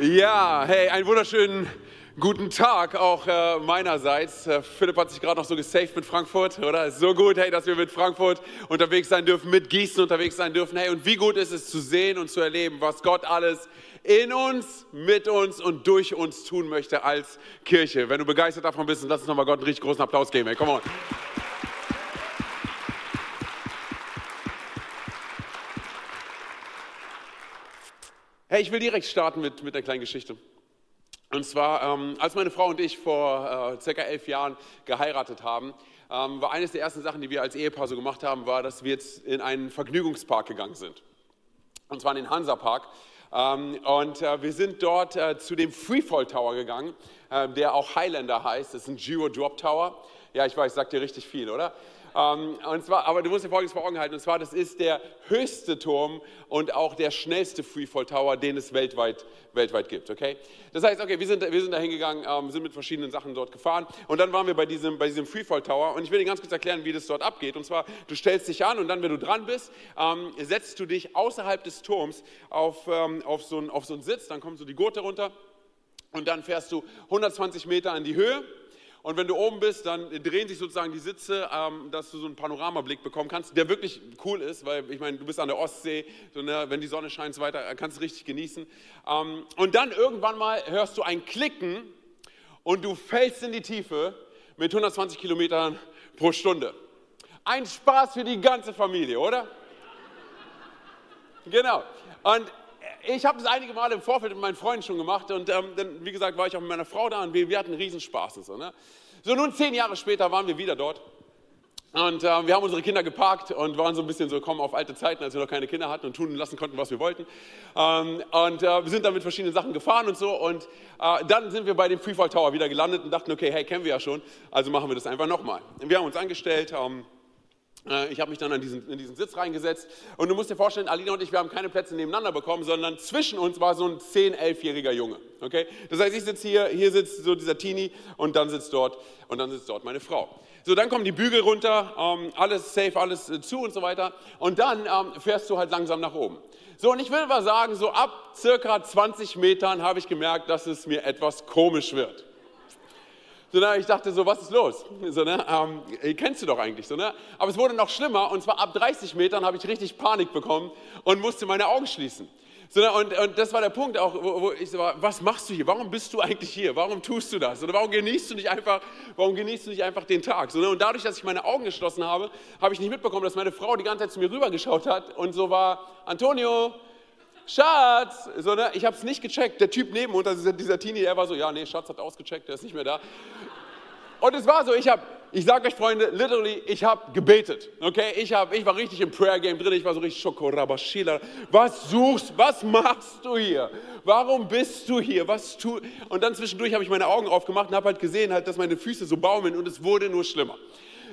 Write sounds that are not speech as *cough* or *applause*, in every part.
Ja, hey, einen wunderschönen guten Tag auch äh, meinerseits. Äh, Philipp hat sich gerade noch so gesaved mit Frankfurt, oder? So gut, hey, dass wir mit Frankfurt unterwegs sein dürfen, mit Gießen unterwegs sein dürfen. Hey, und wie gut ist es zu sehen und zu erleben, was Gott alles in uns, mit uns und durch uns tun möchte als Kirche. Wenn du begeistert davon bist, lass uns nochmal Gott einen richtig großen Applaus geben. Hey, come on. Hey, ich will direkt starten mit, mit einer kleinen Geschichte. Und zwar, ähm, als meine Frau und ich vor äh, circa elf Jahren geheiratet haben, ähm, war eines der ersten Sachen, die wir als Ehepaar so gemacht haben, war, dass wir jetzt in einen Vergnügungspark gegangen sind. Und zwar in den Hansa-Park. Ähm, und äh, wir sind dort äh, zu dem Freefall Tower gegangen, äh, der auch Highlander heißt. Das ist ein Giro Drop Tower. Ja, ich weiß, sagt dir richtig viel, oder? Ähm, und zwar, aber du musst dir Folgendes vor Augen halten, und zwar, das ist der höchste Turm und auch der schnellste Freefall Tower, den es weltweit, weltweit gibt, okay? Das heißt, okay, wir sind, wir sind da hingegangen, ähm, sind mit verschiedenen Sachen dort gefahren. Und dann waren wir bei diesem, bei diesem Freefall Tower. Und ich will dir ganz kurz erklären, wie das dort abgeht. Und zwar, du stellst dich an und dann, wenn du dran bist, ähm, setzt du dich außerhalb des Turms auf, ähm, auf, so einen, auf so einen Sitz, dann kommt so die Gurte runter. Und dann fährst du 120 Meter in die Höhe und wenn du oben bist, dann drehen sich sozusagen die Sitze, ähm, dass du so einen Panoramablick bekommen kannst, der wirklich cool ist, weil ich meine, du bist an der Ostsee, so, ne, wenn die Sonne scheint so weiter, kannst du richtig genießen. Ähm, und dann irgendwann mal hörst du ein Klicken und du fällst in die Tiefe mit 120 Kilometern pro Stunde. Ein Spaß für die ganze Familie, oder? Genau. Und ich habe das einige Male im Vorfeld mit meinen Freunden schon gemacht und ähm, dann, wie gesagt, war ich auch mit meiner Frau da und wir, wir hatten Riesenspaß. Und so, ne? so, nun zehn Jahre später waren wir wieder dort und äh, wir haben unsere Kinder geparkt und waren so ein bisschen so, kommen auf alte Zeiten, als wir noch keine Kinder hatten und tun lassen konnten, was wir wollten. Ähm, und äh, wir sind dann mit verschiedenen Sachen gefahren und so und äh, dann sind wir bei dem Freefall Tower wieder gelandet und dachten, okay, hey, kennen wir ja schon, also machen wir das einfach nochmal. Wir haben uns angestellt, ähm, äh, ich habe mich dann an diesen, in diesen Sitz reingesetzt und du musst dir vorstellen, Alina und ich, wir haben keine Plätze nebeneinander bekommen, sondern zwischen uns war so ein 10-, 11-jähriger Junge. Okay? Das heißt, ich sitze hier, hier sitzt so dieser Teenie und dann sitzt dort und dann sitzt dort meine Frau. So, dann kommen die Bügel runter, ähm, alles safe, alles äh, zu und so weiter und dann ähm, fährst du halt langsam nach oben. So, und ich will mal sagen, so ab circa 20 Metern habe ich gemerkt, dass es mir etwas komisch wird. So, ne, ich dachte so, was ist los? So, ne, ähm, kennst du doch eigentlich. So, ne? Aber es wurde noch schlimmer und zwar ab 30 Metern habe ich richtig Panik bekommen und musste meine Augen schließen. So, ne, und, und, das war der Punkt auch, wo, wo ich so war, was machst du hier? Warum bist du eigentlich hier? Warum tust du das? Oder warum genießt du nicht einfach, warum genießt du nicht einfach den Tag? So, ne, und dadurch, dass ich meine Augen geschlossen habe, habe ich nicht mitbekommen, dass meine Frau die ganze Zeit zu mir rübergeschaut hat und so war, Antonio, Schatz, so, ne? ich habe es nicht gecheckt. Der Typ neben uns, also dieser Teenie, der war so, ja, nee, Schatz hat ausgecheckt, der ist nicht mehr da. Und es war so, ich habe, ich sage euch Freunde, literally, ich habe gebetet, okay? Ich, hab, ich war richtig im Prayer Game drin, ich war so richtig Schokorabashila. Was suchst, was machst du hier? Warum bist du hier? Was tu? Und dann zwischendurch habe ich meine Augen aufgemacht und habe halt gesehen, halt, dass meine Füße so baumeln und es wurde nur schlimmer.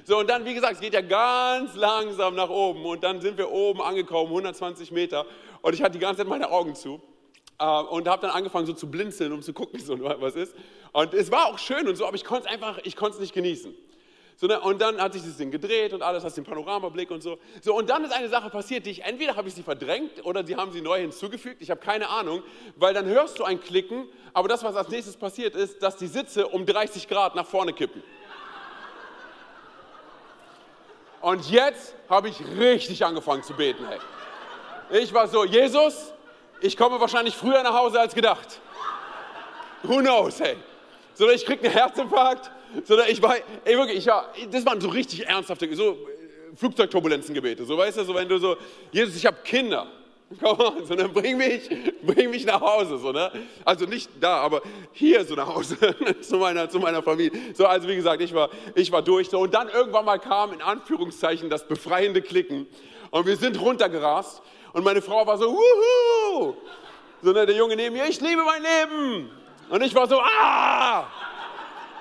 So, und dann, wie gesagt, es geht ja ganz langsam nach oben und dann sind wir oben angekommen, 120 Meter und ich hatte die ganze Zeit meine Augen zu. Äh, und habe dann angefangen so zu blinzeln, um zu gucken, *laughs* so, was ist. Und es war auch schön und so, aber ich konnte es einfach, ich konnte es nicht genießen. So, ne? Und dann hat sich das Ding gedreht und alles, hast den Panoramablick und so. So, und dann ist eine Sache passiert, die ich, entweder habe ich sie verdrängt oder sie haben sie neu hinzugefügt, ich habe keine Ahnung, weil dann hörst du ein Klicken, aber das, was als nächstes passiert ist, dass die Sitze um 30 Grad nach vorne kippen. Und jetzt habe ich richtig angefangen zu beten, hey. Ich war so, Jesus, ich komme wahrscheinlich früher nach Hause als gedacht. Who knows, hey. So, ich kriege einen Herzinfarkt. So, ich war, ey, wirklich, ich war, das waren so richtig ernsthafte, so äh, Flugzeugturbulenzengebete. So, weißt du, so, wenn du so, Jesus, ich habe Kinder. *laughs* Komm on, so, dann bring mich, bring mich nach Hause, so, ne? Also nicht da, aber hier so nach Hause, *laughs* zu meiner, zu meiner Familie. So, also wie gesagt, ich war, ich war durch, so. Und dann irgendwann mal kam, in Anführungszeichen, das befreiende Klicken. Und wir sind runtergerast. Und meine Frau war so, wuhu! So, ne, der Junge neben mir, ich liebe mein Leben. Und ich war so, ah!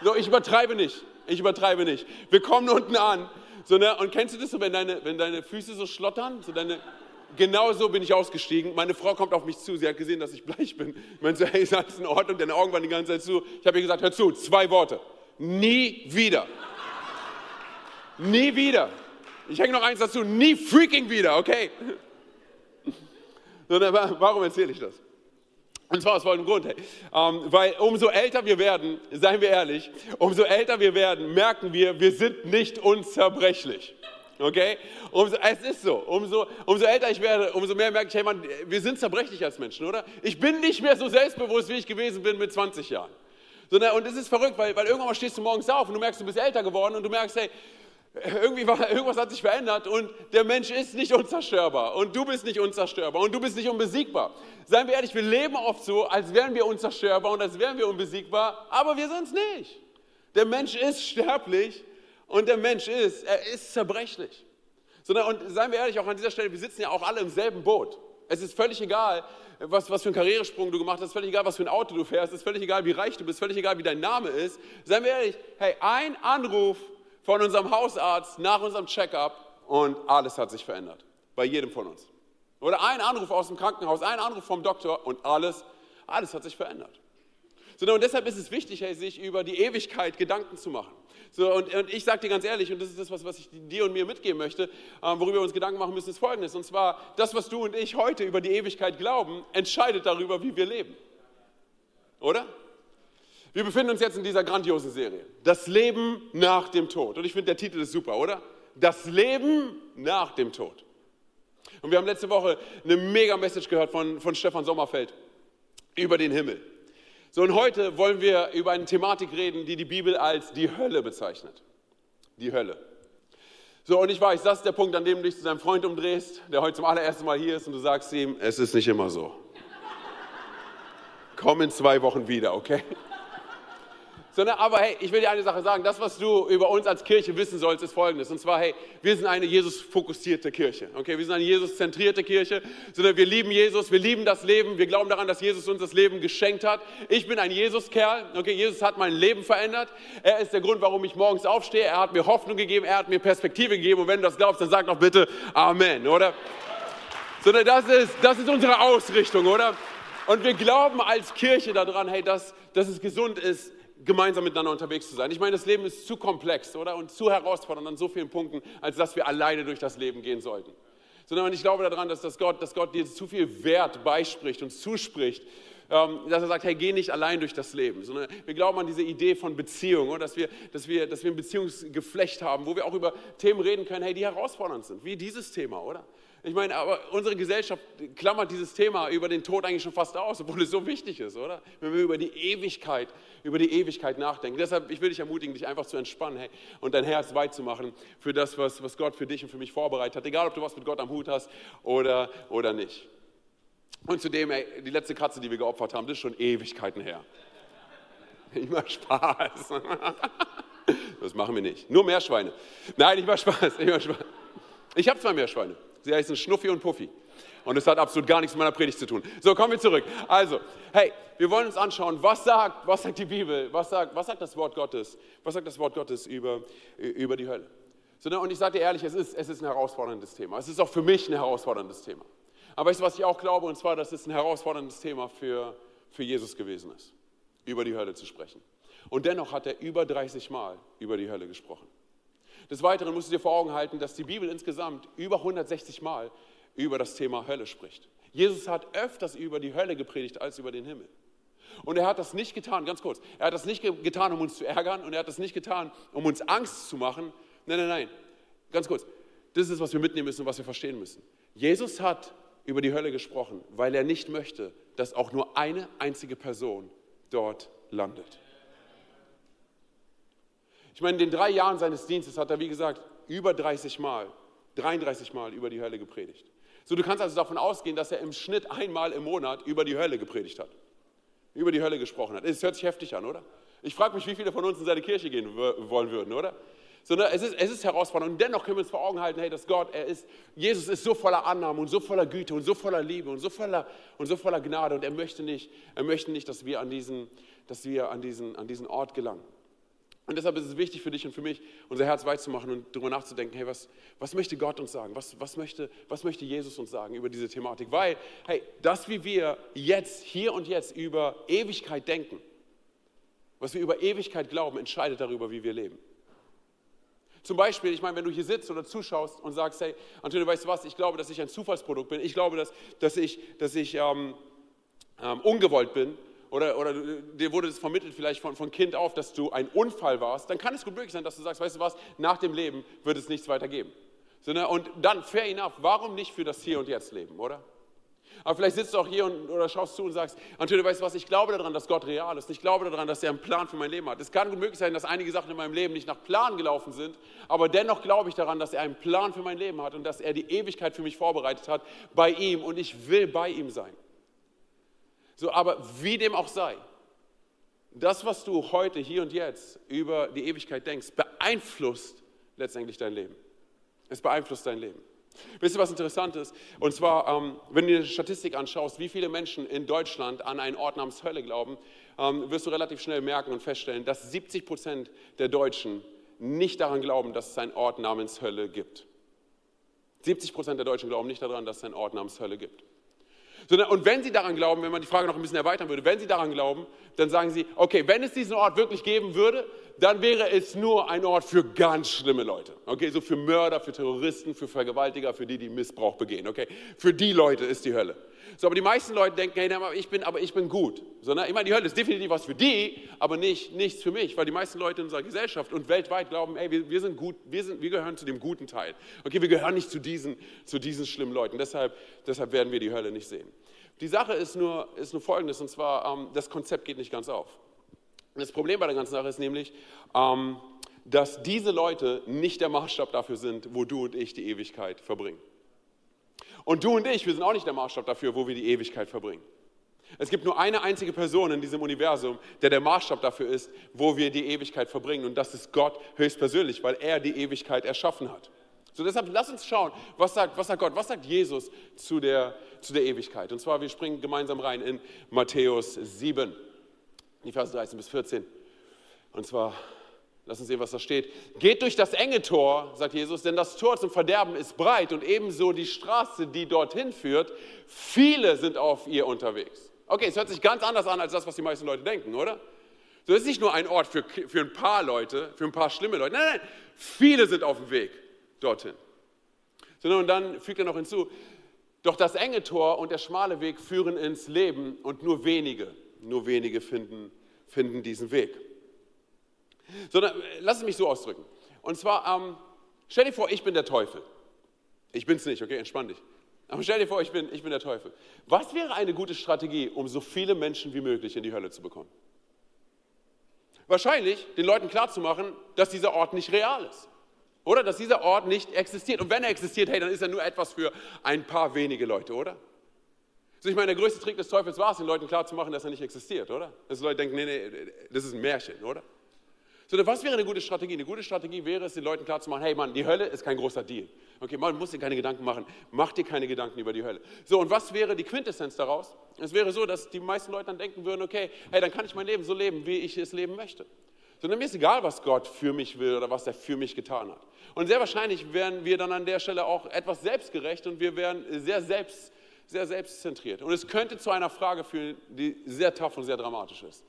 So, ich übertreibe nicht. Ich übertreibe nicht. Wir kommen unten an. So, ne, und kennst du das so, wenn deine, wenn deine Füße so schlottern? So deine, genau so bin ich ausgestiegen. Meine Frau kommt auf mich zu. Sie hat gesehen, dass ich bleich bin. Ich meine so, hey, ist alles in Ordnung? Deine Augen waren die ganze Zeit zu. Ich habe ihr gesagt, hör zu, zwei Worte. Nie wieder. Nie wieder. Ich hänge noch eins dazu, nie freaking wieder, okay? Sondern warum erzähle ich das? Und zwar aus folgendem Grund, ähm, weil umso älter wir werden, seien wir ehrlich, umso älter wir werden, merken wir, wir sind nicht unzerbrechlich. Okay? Umso, es ist so. Umso, umso älter ich werde, umso mehr merke ich, hey Mann, wir sind zerbrechlich als Menschen, oder? Ich bin nicht mehr so selbstbewusst, wie ich gewesen bin mit 20 Jahren. Sondern, und es ist verrückt, weil, weil irgendwann stehst du morgens auf und du merkst, du bist älter geworden und du merkst, hey, irgendwie war, irgendwas hat sich verändert und der Mensch ist nicht unzerstörbar und du bist nicht unzerstörbar und du bist nicht unbesiegbar. Seien wir ehrlich, wir leben oft so, als wären wir unzerstörbar und als wären wir unbesiegbar, aber wir sind es nicht. Der Mensch ist sterblich und der Mensch ist, er ist zerbrechlich. Und seien wir ehrlich, auch an dieser Stelle, wir sitzen ja auch alle im selben Boot. Es ist völlig egal, was, was für einen Karrieresprung du gemacht hast, völlig egal, was für ein Auto du fährst, es ist völlig egal, wie reich du bist, völlig egal, wie dein Name ist. Seien wir ehrlich, hey, ein Anruf von unserem Hausarzt nach unserem Checkup und alles hat sich verändert. Bei jedem von uns. Oder ein Anruf aus dem Krankenhaus, ein Anruf vom Doktor und alles, alles hat sich verändert. So, und deshalb ist es wichtig, hey, sich über die Ewigkeit Gedanken zu machen. So, und, und ich sage dir ganz ehrlich, und das ist das, was, was ich dir und mir mitgeben möchte, ähm, worüber wir uns Gedanken machen müssen, ist folgendes. Und zwar, das, was du und ich heute über die Ewigkeit glauben, entscheidet darüber, wie wir leben. Oder? Wir befinden uns jetzt in dieser grandiosen Serie. Das Leben nach dem Tod. Und ich finde, der Titel ist super, oder? Das Leben nach dem Tod. Und wir haben letzte Woche eine mega Message gehört von, von Stefan Sommerfeld über den Himmel. So, und heute wollen wir über eine Thematik reden, die die Bibel als die Hölle bezeichnet. Die Hölle. So, und ich weiß, das ist der Punkt, an dem du dich zu deinem Freund umdrehst, der heute zum allerersten Mal hier ist und du sagst ihm, es ist nicht immer so. Komm in zwei Wochen wieder, okay? Sondern aber hey, ich will dir eine Sache sagen, das, was du über uns als Kirche wissen sollst, ist folgendes. Und zwar, hey, wir sind eine Jesus-fokussierte Kirche. Okay, wir sind eine Jesus-zentrierte Kirche, sondern wir lieben Jesus, wir lieben das Leben, wir glauben daran, dass Jesus uns das Leben geschenkt hat. Ich bin ein Jesus-Kerl. Okay, Jesus hat mein Leben verändert. Er ist der Grund, warum ich morgens aufstehe. Er hat mir Hoffnung gegeben, er hat mir Perspektive gegeben. Und wenn du das glaubst, dann sag doch bitte Amen, oder? Sondern das ist, das ist unsere Ausrichtung, oder? Und wir glauben als Kirche daran, hey, dass, dass es gesund ist, gemeinsam miteinander unterwegs zu sein. Ich meine, das Leben ist zu komplex, oder? Und zu herausfordernd an so vielen Punkten, als dass wir alleine durch das Leben gehen sollten. Sondern ich glaube daran, dass, das Gott, dass Gott dir zu viel Wert beispricht und zuspricht, ähm, dass er sagt, hey, geh nicht allein durch das Leben, sondern wir glauben an diese Idee von Beziehung, oder? Dass, wir, dass, wir, dass wir ein Beziehungsgeflecht haben, wo wir auch über Themen reden können, hey, die herausfordernd sind, wie dieses Thema, oder? Ich meine, aber unsere Gesellschaft klammert dieses Thema über den Tod eigentlich schon fast aus, obwohl es so wichtig ist, oder? Wenn wir über die Ewigkeit, über die Ewigkeit nachdenken. Deshalb, ich will dich ermutigen, dich einfach zu entspannen hey, und dein Herz weit zu machen für das, was, was Gott für dich und für mich vorbereitet hat. Egal, ob du was mit Gott am Hut hast oder, oder nicht. Und zudem, ey, die letzte Katze, die wir geopfert haben, das ist schon Ewigkeiten her. Immer Spaß. *laughs* Das machen wir nicht. Nur Meerschweine. Nein, ich mache Spaß. Ich, Spaß. ich habe zwei Meerschweine. Sie heißen Schnuffi und Puffi. Und es hat absolut gar nichts mit meiner Predigt zu tun. So, kommen wir zurück. Also, hey, wir wollen uns anschauen, was sagt, was sagt die Bibel, was sagt, was sagt das Wort Gottes, was sagt das Wort Gottes über, über die Hölle. So, ne, und ich sage dir ehrlich, es ist, es ist ein herausforderndes Thema. Es ist auch für mich ein herausforderndes Thema. Aber weißt du, was ich auch glaube, und zwar, dass es ein herausforderndes Thema für, für Jesus gewesen ist, über die Hölle zu sprechen. Und dennoch hat er über 30 Mal über die Hölle gesprochen. Des Weiteren musst du dir vor Augen halten, dass die Bibel insgesamt über 160 Mal über das Thema Hölle spricht. Jesus hat öfters über die Hölle gepredigt als über den Himmel. Und er hat das nicht getan, ganz kurz, er hat das nicht getan, um uns zu ärgern und er hat das nicht getan, um uns Angst zu machen. Nein, nein, nein, ganz kurz. Das ist, was wir mitnehmen müssen und was wir verstehen müssen. Jesus hat über die Hölle gesprochen, weil er nicht möchte, dass auch nur eine einzige Person dort landet. Ich meine, in den drei Jahren seines Dienstes hat er, wie gesagt, über 30 Mal, 33 Mal über die Hölle gepredigt. So, du kannst also davon ausgehen, dass er im Schnitt einmal im Monat über die Hölle gepredigt hat. Über die Hölle gesprochen hat. Es hört sich heftig an, oder? Ich frage mich, wie viele von uns in seine Kirche gehen wollen würden, oder? Sondern es ist, es ist herausfordernd. Und dennoch können wir uns vor Augen halten, hey, dass Gott, er ist, Jesus ist so voller Annahme und so voller Güte und so voller Liebe und so voller, und so voller Gnade. Und er möchte nicht, er möchte nicht dass wir an diesen, dass wir an diesen, an diesen Ort gelangen. Und deshalb ist es wichtig für dich und für mich, unser Herz weit zu machen und darüber nachzudenken, hey, was, was möchte Gott uns sagen? Was, was, möchte, was möchte Jesus uns sagen über diese Thematik? Weil, hey, das, wie wir jetzt, hier und jetzt über Ewigkeit denken, was wir über Ewigkeit glauben, entscheidet darüber, wie wir leben. Zum Beispiel, ich meine, wenn du hier sitzt oder zuschaust und sagst, hey, Antonio, weißt du was, ich glaube, dass ich ein Zufallsprodukt bin. Ich glaube, dass, dass, ich, dass, ich, ähm, ähm, ungewollt bin, oder, oder dir wurde es vermittelt vielleicht von, von Kind auf, dass du ein Unfall warst, dann kann es gut möglich sein, dass du sagst, weißt du was, nach dem Leben wird es nichts weiter geben. Und dann, fair enough, warum nicht für das Hier und Jetzt leben, oder? Aber vielleicht sitzt du auch hier und, oder schaust zu und sagst, Antonio, weißt du was, ich glaube daran, dass Gott real ist. Ich glaube daran, dass er einen Plan für mein Leben hat. Es kann gut möglich sein, dass einige Sachen in meinem Leben nicht nach Plan gelaufen sind, aber dennoch glaube ich daran, dass er einen Plan für mein Leben hat und dass er die Ewigkeit für mich vorbereitet hat bei ihm und ich will bei ihm sein. So, aber wie dem auch sei, das, was du heute, hier und jetzt über die Ewigkeit denkst, beeinflusst letztendlich dein Leben. Es beeinflusst dein Leben. Wisst ihr, was interessant ist? Und zwar, ähm, wenn du dir die Statistik anschaust, wie viele Menschen in Deutschland an einen Ort namens Hölle glauben, ähm, wirst du relativ schnell merken und feststellen, dass 70 Prozent der Deutschen nicht daran glauben, dass es einen Ort namens Hölle gibt. 70 Prozent der Deutschen glauben nicht daran, dass es einen Ort namens Hölle gibt. Und wenn sie daran glauben, wenn man die Frage noch ein bisschen erweitern würde, wenn sie daran glauben, dann sagen sie, okay, wenn es diesen Ort wirklich geben würde, dann wäre es nur ein Ort für ganz schlimme Leute. Okay, so für Mörder, für Terroristen, für Vergewaltiger, für die, die Missbrauch begehen. Okay, für die Leute ist die Hölle. So, aber die meisten Leute denken, hey, ich bin, aber ich bin gut. So, ne? Ich meine, die Hölle ist definitiv was für die, aber nicht, nichts für mich, weil die meisten Leute in unserer Gesellschaft und weltweit glauben, hey, wir, wir sind gut, wir, sind, wir gehören zu dem guten Teil. Okay, wir gehören nicht zu diesen, zu diesen schlimmen Leuten. Deshalb, deshalb werden wir die Hölle nicht sehen. Die Sache ist nur, ist nur folgendes, und zwar, ähm, das Konzept geht nicht ganz auf. Das Problem bei der ganzen Sache ist nämlich, ähm, dass diese Leute nicht der Maßstab dafür sind, wo du und ich die Ewigkeit verbringen. Und du und ich, wir sind auch nicht der Maßstab dafür, wo wir die Ewigkeit verbringen. Es gibt nur eine einzige Person in diesem Universum, der der Maßstab dafür ist, wo wir die Ewigkeit verbringen. Und das ist Gott höchstpersönlich, weil er die Ewigkeit erschaffen hat. So deshalb lass uns schauen, was sagt, was sagt Gott, was sagt Jesus zu der, zu der Ewigkeit. Und zwar, wir springen gemeinsam rein in Matthäus 7 die Verse 13 bis 14. Und zwar, lass uns sehen, was da steht. Geht durch das enge Tor, sagt Jesus, denn das Tor zum Verderben ist breit und ebenso die Straße, die dorthin führt. Viele sind auf ihr unterwegs. Okay, es hört sich ganz anders an als das, was die meisten Leute denken, oder? So ist nicht nur ein Ort für, für ein paar Leute, für ein paar schlimme Leute. Nein, nein, viele sind auf dem Weg dorthin. Sondern und dann fügt er noch hinzu, doch das enge Tor und der schmale Weg führen ins Leben und nur wenige nur wenige finden, finden diesen Weg. Sondern lass es mich so ausdrücken. Und zwar, ähm, stell dir vor, ich bin der Teufel. Ich bin es nicht, okay, entspann dich. Aber stell dir vor, ich bin, ich bin der Teufel. Was wäre eine gute Strategie, um so viele Menschen wie möglich in die Hölle zu bekommen? Wahrscheinlich den Leuten klarzumachen, dass dieser Ort nicht real ist. Oder dass dieser Ort nicht existiert. Und wenn er existiert, hey, dann ist er nur etwas für ein paar wenige Leute, oder? Also ich meine, der größte Trick des Teufels war es, den Leuten klarzumachen, dass er nicht existiert, oder? Dass die Leute denken, nee, nee, das ist ein Märchen, oder? So, was wäre eine gute Strategie? Eine gute Strategie wäre es, den Leuten klarzumachen, hey Mann, die Hölle ist kein großer Deal. Okay, man muss dir keine Gedanken machen. Mach dir keine Gedanken über die Hölle. So, und was wäre die Quintessenz daraus? Es wäre so, dass die meisten Leute dann denken würden, okay, hey, dann kann ich mein Leben so leben, wie ich es leben möchte. Sondern mir ist egal, was Gott für mich will oder was er für mich getan hat. Und sehr wahrscheinlich wären wir dann an der Stelle auch etwas selbstgerecht und wir wären sehr selbst sehr selbstzentriert. Und es könnte zu einer Frage führen, die sehr tough und sehr dramatisch ist.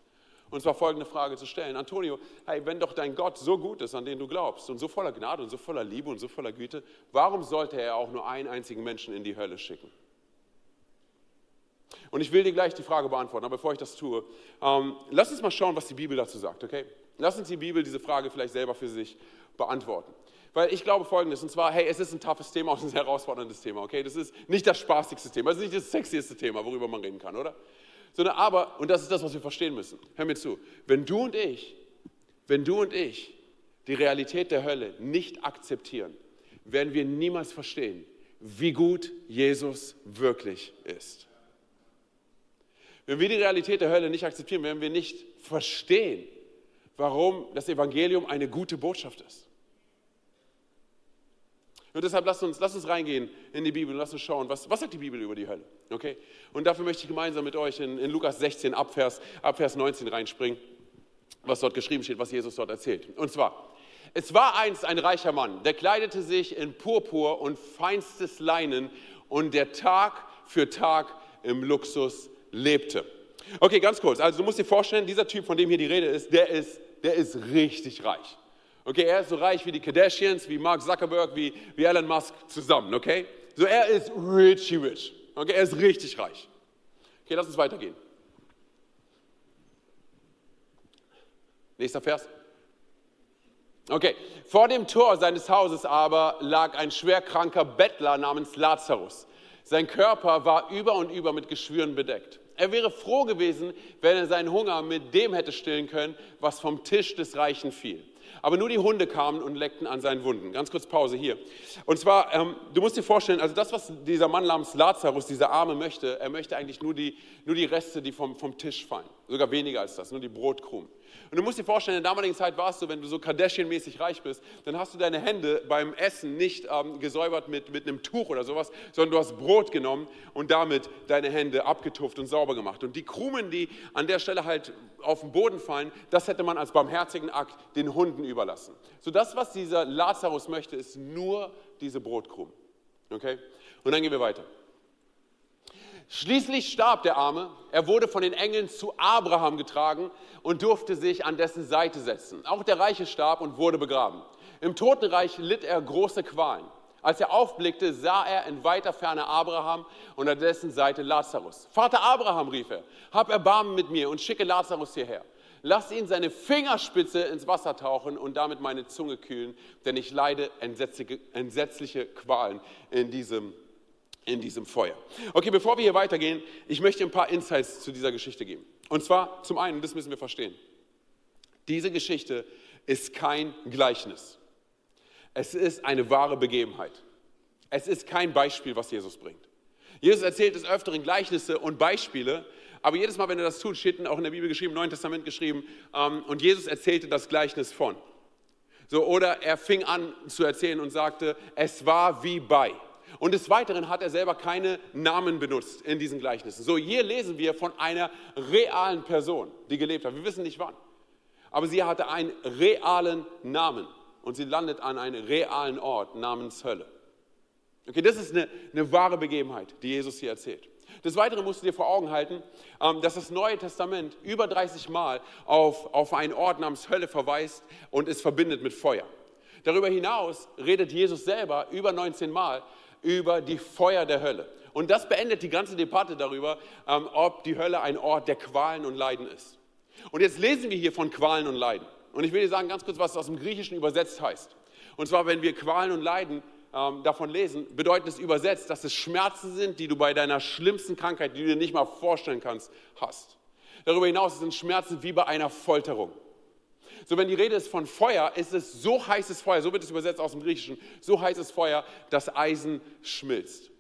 Und zwar folgende Frage zu stellen. Antonio, hey, wenn doch dein Gott so gut ist, an den du glaubst, und so voller Gnade und so voller Liebe und so voller Güte, warum sollte er auch nur einen einzigen Menschen in die Hölle schicken? Und ich will dir gleich die Frage beantworten, aber bevor ich das tue, ähm, lass uns mal schauen, was die Bibel dazu sagt, okay? Lass uns die Bibel diese Frage vielleicht selber für sich beantworten. Weil ich glaube folgendes, und zwar, hey, es ist ein toughes Thema und ein herausforderndes Thema, okay? Das ist nicht das spaßigste Thema, das ist nicht das sexieste Thema, worüber man reden kann, oder? Sondern aber, und das ist das, was wir verstehen müssen, hör mir zu, wenn du und ich, wenn du und ich die Realität der Hölle nicht akzeptieren, werden wir niemals verstehen, wie gut Jesus wirklich ist. Wenn wir die Realität der Hölle nicht akzeptieren, werden wir nicht verstehen, warum das Evangelium eine gute Botschaft ist. Und deshalb lasst uns, lasst uns reingehen in die Bibel und lasst uns schauen, was, was sagt die Bibel über die Hölle. Okay? Und dafür möchte ich gemeinsam mit euch in, in Lukas 16 ab Vers, ab Vers 19 reinspringen, was dort geschrieben steht, was Jesus dort erzählt. Und zwar, es war einst ein reicher Mann, der kleidete sich in Purpur und feinstes Leinen und der Tag für Tag im Luxus lebte. Okay, ganz kurz. Also du musst dir vorstellen, dieser Typ, von dem hier die Rede ist, der ist, der ist richtig reich. Okay, er ist so reich wie die Kardashians, wie Mark Zuckerberg, wie, wie Elon Musk zusammen, okay? So, er ist richy rich. Okay, er ist richtig reich. Okay, lass uns weitergehen. Nächster Vers. Okay, vor dem Tor seines Hauses aber lag ein schwerkranker Bettler namens Lazarus. Sein Körper war über und über mit Geschwüren bedeckt. Er wäre froh gewesen, wenn er seinen Hunger mit dem hätte stillen können, was vom Tisch des Reichen fiel. Aber nur die Hunde kamen und leckten an seinen Wunden. Ganz kurz Pause hier. Und zwar, ähm, du musst dir vorstellen, also das, was dieser Mann namens Lazarus, dieser Arme möchte, er möchte eigentlich nur die, nur die Reste, die vom, vom Tisch fallen. Sogar weniger als das, nur die Brotkrumen. Und du musst dir vorstellen, in der damaligen Zeit war es so, wenn du so Kardashian-mäßig reich bist, dann hast du deine Hände beim Essen nicht ähm, gesäubert mit, mit einem Tuch oder sowas, sondern du hast Brot genommen und damit deine Hände abgetupft und sauber gemacht. Und die Krumen, die an der Stelle halt auf den Boden fallen, das hätte man als barmherzigen Akt den Hunden überlassen. So das, was dieser Lazarus möchte, ist nur diese Brotkrumen. Okay? Und dann gehen wir weiter. Schließlich starb der Arme, er wurde von den Engeln zu Abraham getragen und durfte sich an dessen Seite setzen. Auch der Reiche starb und wurde begraben. Im Totenreich litt er große Qualen. Als er aufblickte, sah er in weiter Ferne Abraham und an dessen Seite Lazarus. Vater Abraham, rief er, hab Erbarmen mit mir und schicke Lazarus hierher. Lass ihn seine Fingerspitze ins Wasser tauchen und damit meine Zunge kühlen, denn ich leide entsetzliche, Qualen in diesem in diesem Feuer. Okay, bevor wir hier weitergehen, ich möchte ein paar Insights zu dieser Geschichte geben. Und zwar zum einen, das müssen wir verstehen. Diese Geschichte ist kein Gleichnis. Es ist eine wahre Begebenheit. Es ist kein Beispiel, was Jesus bringt. Jesus erzählt des Öfteren Gleichnisse und Beispiele, aber jedes Mal, wenn er das tut, steht auch in der Bibel geschrieben, im Neuen Testament geschrieben, ähm, und Jesus erzählte das Gleichnis von. So, oder er fing an zu erzählen und sagte, es war wie bei. Und des Weiteren hat er selber keine Namen benutzt in diesen Gleichnissen. So, hier lesen wir von einer realen Person, die gelebt hat. Wir wissen nicht wann. Aber sie hatte einen realen Namen und sie landet an einem realen Ort namens Hölle. Okay, das ist eine, eine wahre Begebenheit, die Jesus hier erzählt. Des Weiteren musst du dir vor Augen halten, ähm, dass das Neue Testament über 30 Mal auf, auf einen Ort namens Hölle verweist und es verbindet mit Feuer. Darüber hinaus redet Jesus selber über 19 Mal über die Feuer der Hölle. Und das beendet die ganze Debatte darüber, ähm, ob die Hölle ein Ort der Qualen und Leiden ist. Und jetzt lesen wir hier von Qualen und Leiden. Und ich will dir sagen ganz kurz, was es aus dem Griechischen übersetzt heißt. Und zwar, wenn wir Qualen und Leiden ähm, davon lesen, bedeutet es übersetzt, dass es Schmerzen sind, die du bei deiner schlimmsten Krankheit, die du dir nicht mal vorstellen kannst, hast. Darüber hinaus sind Schmerzen wie bei einer Folterung. So, wenn die Rede ist von Feuer, ist es so heißes Feuer, so wird es übersetzt aus dem Griechischen, so heißes Feuer, dass Eisen schmilzt.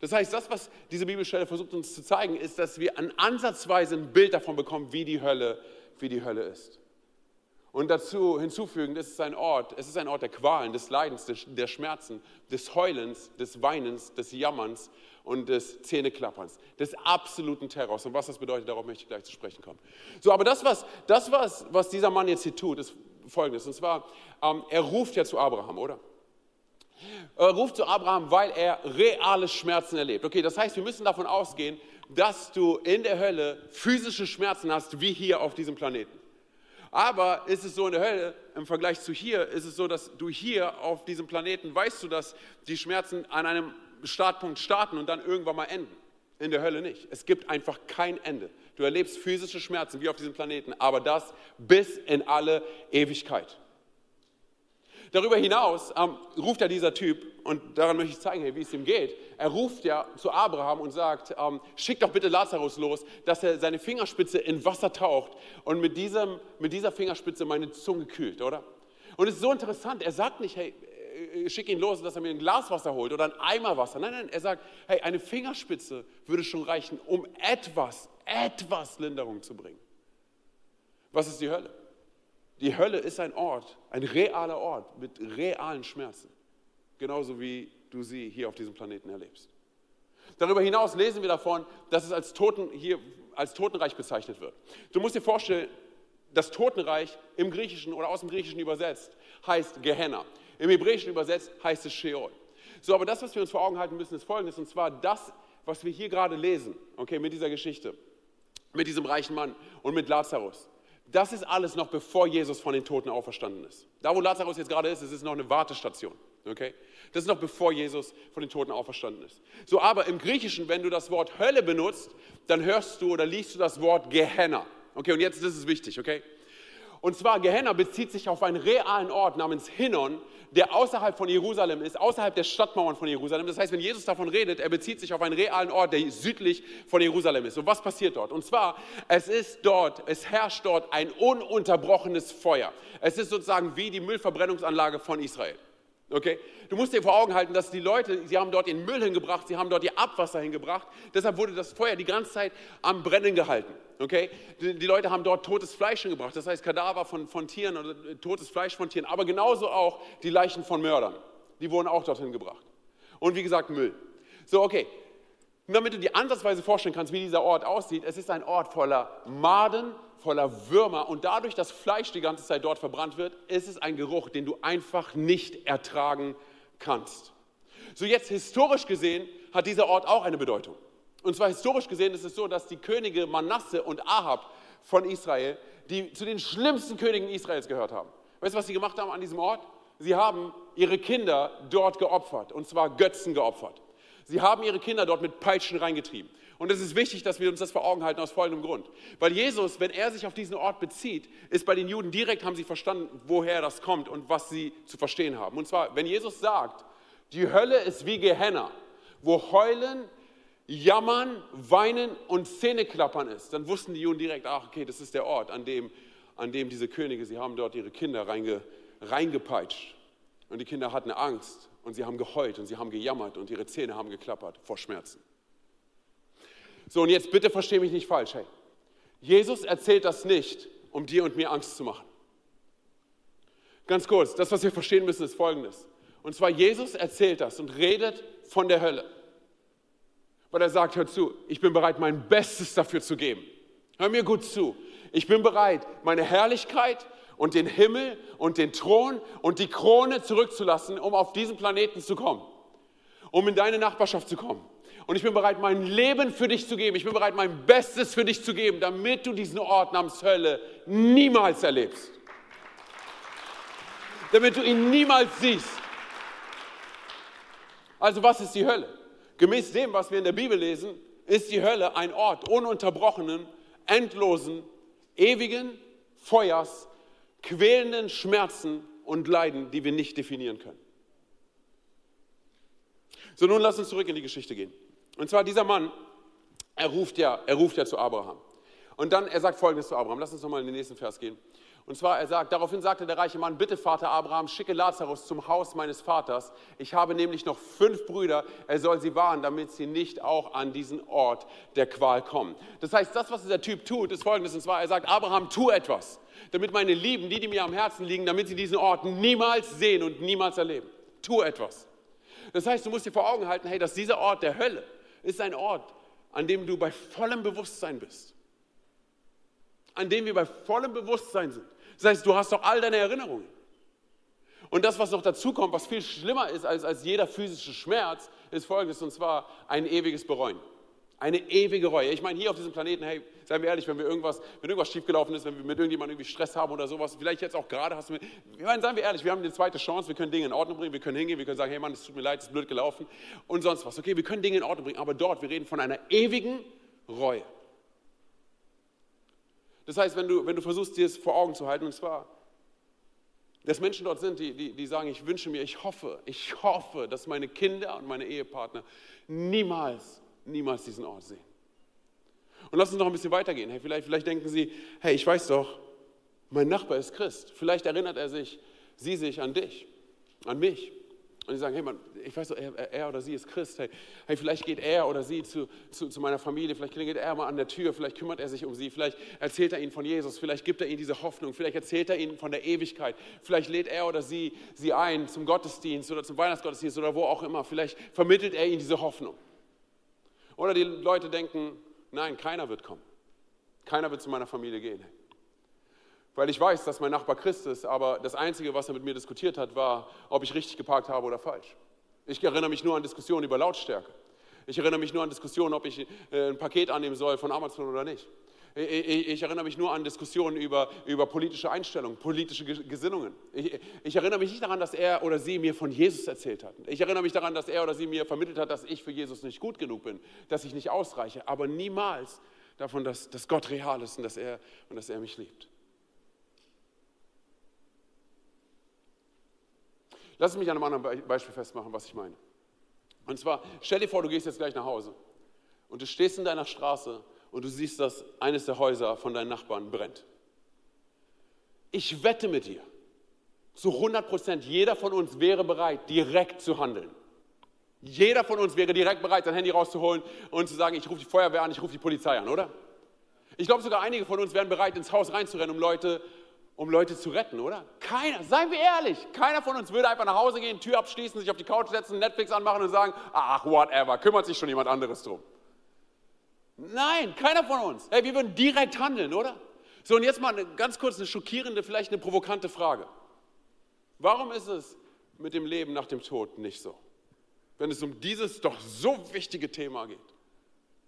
Das heißt, das, was diese Bibelstelle versucht uns zu zeigen, ist, dass wir an ansatzweise ein Bild davon bekommen, wie die Hölle, wie die Hölle ist. Und dazu hinzufügen, es ist ein Ort, es ist ein Ort der Qualen, des Leidens, der Schmerzen, des Heulens, des Weinens, des Jammerns und des Zähneklapperns, des absoluten Terrors. Und was das bedeutet, darauf möchte ich gleich zu sprechen kommen. So, aber das, was, das, was, was dieser Mann jetzt hier tut, ist folgendes. Und zwar, ähm, er ruft ja zu Abraham, oder? Er ruft zu Abraham, weil er reale Schmerzen erlebt. Okay, das heißt, wir müssen davon ausgehen, dass du in der Hölle physische Schmerzen hast, wie hier auf diesem Planeten. Aber ist es so in der Hölle, im Vergleich zu hier, ist es so, dass du hier auf diesem Planeten weißt du, dass die Schmerzen an einem Startpunkt starten und dann irgendwann mal enden. In der Hölle nicht. Es gibt einfach kein Ende. Du erlebst physische Schmerzen wie auf diesem Planeten, aber das bis in alle Ewigkeit. Darüber hinaus ähm, ruft ja dieser Typ, und daran möchte ich zeigen, wie es ihm geht, er ruft ja zu Abraham und sagt, ähm, schick doch bitte Lazarus los, dass er seine Fingerspitze in Wasser taucht und mit, diesem, mit dieser Fingerspitze meine Zunge kühlt, oder? Und es ist so interessant, er sagt nicht, hey, äh, schicke ihn los, dass er mir ein Glas Wasser holt oder ein Eimer Wasser. Nein, nein, er sagt, hey, eine Fingerspitze würde schon reichen, um etwas, etwas Linderung zu bringen. Was ist die Hölle? Die Hölle ist ein Ort, ein realer Ort mit realen Schmerzen. Genauso wie du sie hier auf diesem Planeten erlebst. Darüber hinaus lesen wir davon, dass es als, Toten, hier, als Totenreich bezeichnet wird. Du musst dir vorstellen, das Totenreich im Griechischen oder aus dem Griechischen übersetzt heißt Gehenna. Im Hebräischen übersetzt heißt es Sheol. So, aber das, was wir uns vor Augen halten müssen, ist folgendes, und zwar das, was wir hier gerade lesen, okay, mit dieser Geschichte, mit diesem reichen Mann und mit Lazarus. Das ist alles noch bevor Jesus von den Toten auferstanden ist. Da, wo Lazarus jetzt gerade ist, es ist noch eine Wartestation. Okay? Das ist noch bevor Jesus von den Toten auferstanden ist. So, aber im Griechischen, wenn du das Wort Hölle benutzt, dann hörst du oder liest du das Wort Gehenna. Okay, und jetzt ist es wichtig, okay? Und zwar Gehenna bezieht sich auf einen realen Ort namens Hinnon, der außerhalb von Jerusalem ist, außerhalb der Stadtmauern von Jerusalem. Das heißt, wenn Jesus davon redet, er bezieht sich auf einen realen Ort, der südlich von Jerusalem ist. Und was passiert dort? Und zwar, es ist dort, es herrscht dort ein ununterbrochenes Feuer. Es ist sozusagen wie die Müllverbrennungsanlage von Israel. Okay? Du musst dir vor Augen halten, dass die Leute, sie haben dort ihren Müll hingebracht, sie haben dort ihr Abwasser hingebracht. Deshalb wurde das Feuer die ganze Zeit am Brennen gehalten. Okay? Die, Leute haben dort totes Fleisch hingebracht, das heißt Kadaver von, von Tieren oder äh, totes Fleisch von Tieren, aber genauso auch die Leichen von Mördern. Die wurden auch dorthin gebracht. Und wie gesagt, Müll. So, okay. Und damit du dir ansatzweise vorstellen kannst, wie dieser Ort aussieht, es ist ein Ort voller Maden, voller Würmer und dadurch, dass Fleisch die ganze Zeit dort verbrannt wird, ist es ein Geruch, den du einfach nicht ertragen kannst. So jetzt historisch gesehen hat dieser Ort auch eine Bedeutung. Und zwar historisch gesehen ist es so, dass die Könige Manasse und Ahab von Israel, die zu den schlimmsten Königen Israels gehört haben. Weißt du, was sie gemacht haben an diesem Ort? Sie haben ihre Kinder dort geopfert, und zwar Götzen geopfert. Sie haben ihre Kinder dort mit Peitschen reingetrieben. Und es ist wichtig, dass wir uns das vor Augen halten aus folgendem Grund. Weil Jesus, wenn er sich auf diesen Ort bezieht, ist bei den Juden direkt, haben sie verstanden, woher das kommt und was sie zu verstehen haben. Und zwar, wenn Jesus sagt, die Hölle ist wie Gehenna, wo Heulen, Jammern, Weinen und Zähneklappern ist, dann wussten die Juden direkt, ach okay, das ist der Ort, an dem, an dem diese Könige, sie haben dort ihre Kinder reinge, reingepeitscht. Und die Kinder hatten Angst und sie haben geheult und sie haben gejammert und ihre Zähne haben geklappert vor Schmerzen. So, und jetzt bitte verstehe mich nicht falsch. Hey. Jesus erzählt das nicht, um dir und mir Angst zu machen. Ganz kurz, das, was wir verstehen müssen, ist Folgendes. Und zwar, Jesus erzählt das und redet von der Hölle. Weil er sagt, hör zu, ich bin bereit, mein Bestes dafür zu geben. Hör mir gut zu. Ich bin bereit, meine Herrlichkeit und den Himmel und den Thron und die Krone zurückzulassen, um auf diesen Planeten zu kommen, um in deine Nachbarschaft zu kommen, und ich bin bereit, mein Leben für dich zu geben. Ich bin bereit, mein Bestes für dich zu geben, damit du diesen Ort namens Hölle niemals erlebst. Damit du ihn niemals siehst. Also was ist die Hölle? Gemäß dem, was wir in der Bibel lesen, ist die Hölle ein Ort ununterbrochenen, endlosen, ewigen Feuers, quälenden Schmerzen und Leiden, die wir nicht definieren können. So, nun lass uns zurück in die Geschichte gehen. Und zwar dieser Mann, er ruft ja, er ruft ja zu Abraham. Und dann, er sagt folgendes zu Abraham. Lass uns nochmal in den nächsten Vers gehen. Und zwar, er sagt, daraufhin sagte der reiche Mann, bitte Vater Abraham, schicke Lazarus zum Haus meines Vaters. Ich habe nämlich noch fünf Brüder, er soll sie warnen, damit sie nicht auch an diesen Ort der Qual kommen. Das heißt, das, was dieser Typ tut, ist folgendes. Und zwar, er sagt, Abraham, tu etwas, damit meine Lieben, die, die mir am Herzen liegen, damit sie diesen Ort niemals sehen und niemals erleben. Tu etwas. Das heißt, du musst dir vor Augen halten, hey, dass dieser Ort der Hölle, ist ein Ort, an dem du bei vollem Bewusstsein bist. An dem wir bei vollem Bewusstsein sind. Das heißt, du hast doch all deine Erinnerungen. Und das, was noch dazu kommt, was viel schlimmer ist als, als jeder physische Schmerz, ist folgendes, und zwar ein ewiges Bereuen. Eine ewige Reue. Ich meine, hier auf diesem Planeten, hey, seien wir ehrlich, wenn wir irgendwas, wenn irgendwas schiefgelaufen ist, wenn wir mit irgendjemandem irgendwie Stress haben oder sowas, vielleicht jetzt auch gerade hast du mit, ich meine, seien wir ehrlich, wir haben eine zweite Chance, wir können Dinge in Ordnung bringen, wir können hingehen, wir können sagen, hey Mann, es tut mir leid, es ist blöd gelaufen und sonst was. Okay, wir können Dinge in Ordnung bringen, aber dort, wir reden von einer ewigen Reue. Das heißt, wenn du, wenn du versuchst, dir es vor Augen zu halten, und zwar, dass Menschen dort sind, die, die, die sagen, ich wünsche mir, ich hoffe, ich hoffe, dass meine Kinder und meine Ehepartner niemals niemals diesen Ort sehen. Und lass uns noch ein bisschen weitergehen. Hey, vielleicht, vielleicht denken Sie, hey, ich weiß doch, mein Nachbar ist Christ. Vielleicht erinnert er sich, sie sich an dich, an mich. Und die sagen, hey Mann, ich weiß doch, er, er, oder sie ist Christ. Hey, hey vielleicht geht er oder sie zu, zu, zu, meiner Familie, vielleicht klingelt er mal an der Tür, vielleicht kümmert er sich um sie, vielleicht erzählt er ihnen von Jesus, vielleicht gibt er ihnen diese Hoffnung, vielleicht erzählt er ihnen von der Ewigkeit, vielleicht lädt er oder sie sie ein zum Gottesdienst oder zum Weihnachtsgottesdienst oder wo auch immer. Vielleicht vermittelt er ihnen diese Hoffnung. Oder die Leute denken, nein, keiner wird kommen. Keiner wird zu meiner Familie gehen. Weil ich weiß, dass mein Nachbar Christ ist, aber das Einzige, was er mit mir diskutiert hat, war, ob ich richtig geparkt habe oder falsch. Ich erinnere mich nur an Diskussionen über Lautstärke. Ich erinnere mich nur an Diskussionen, ob ich äh, ein Paket annehmen soll von Amazon oder nicht. Ich, erinnere mich nur an Diskussionen über, über politische Einstellungen, politische Gesinnungen. Ich, ich, erinnere mich nicht daran, dass er oder sie mir von Jesus erzählt hat. Ich erinnere mich daran, dass er oder sie mir vermittelt hat, dass ich für Jesus nicht gut genug bin, dass ich nicht ausreiche, aber niemals davon, dass, dass Gott real ist und dass, er, und dass er mich liebt. Lass mich an einem anderen Beispiel festmachen, was ich meine. Und zwar, stell dir vor, du gehst jetzt gleich nach Hause und du stehst in deiner Straße und du siehst, dass eines der Häuser von deinen Nachbarn brennt. Ich wette mit dir, zu 100 Prozent, jeder von uns wäre bereit, direkt zu handeln. Jeder von uns wäre direkt bereit, sein Handy rauszuholen und zu sagen, ich rufe die Feuerwehr an, ich rufe die Polizei an, oder? Ich glaube, sogar einige von uns wären bereit, ins Haus reinzurennen, um Leute, um Leute zu retten, oder? Keiner, seien wir ehrlich, keiner von uns würde einfach nach Hause gehen, Tür abschließen, sich auf die Couch setzen, Netflix anmachen und sagen, ach, whatever, kümmert sich schon jemand anderes drum. Nein, keiner von uns. Hey, wir würden direkt handeln, oder? So, und jetzt mal eine, ganz kurz eine schockierende, vielleicht eine provokante Frage. Warum ist es mit dem Leben nach dem Tod nicht so? Wenn es um dieses doch so wichtige Thema geht.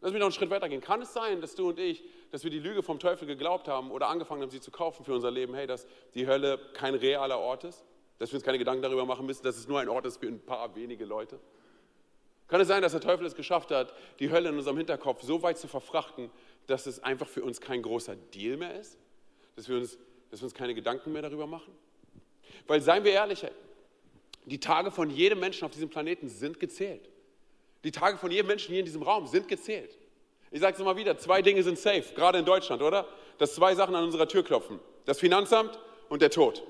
Lass mich noch einen Schritt weiter gehen. Kann es sein, dass du und ich, dass wir die Lüge vom Teufel geglaubt haben oder angefangen haben, sie zu kaufen für unser Leben, hey, dass die Hölle kein realer Ort ist? Dass wir uns keine Gedanken darüber machen müssen, dass es nur ein Ort ist für ein paar wenige Leute? Kann es sein, dass der Teufel es geschafft hat, die Hölle in unserem Hinterkopf so weit zu verfrachten, dass es einfach für uns kein großer Deal mehr ist? Dass wir uns, dass wir uns keine Gedanken mehr darüber machen? Weil, seien wir ehrlich, die Tage von jedem Menschen auf diesem Planeten sind gezählt. Die Tage von jedem Menschen hier in diesem Raum sind gezählt. Ich sage es immer wieder, zwei Dinge sind safe, gerade in Deutschland, oder? Dass zwei Sachen an unserer Tür klopfen. Das Finanzamt und der Tod.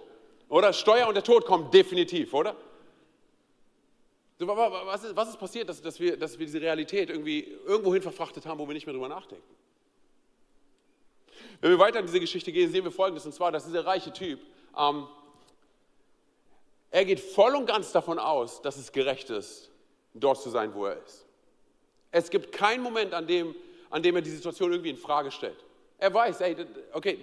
Oder Steuer und der Tod kommen definitiv, oder? Was ist, was ist passiert, dass, dass, wir, dass wir diese Realität irgendwie irgendwohin verfrachtet haben, wo wir nicht mehr drüber nachdenken? Wenn wir weiter in diese Geschichte gehen, sehen wir Folgendes, und zwar, dass dieser reiche Typ, ähm, er geht voll und ganz davon aus, dass es gerecht ist, dort zu sein, wo er ist. Es gibt keinen Moment, an dem, an dem er die Situation irgendwie in Frage stellt. Er weiß, ey, okay,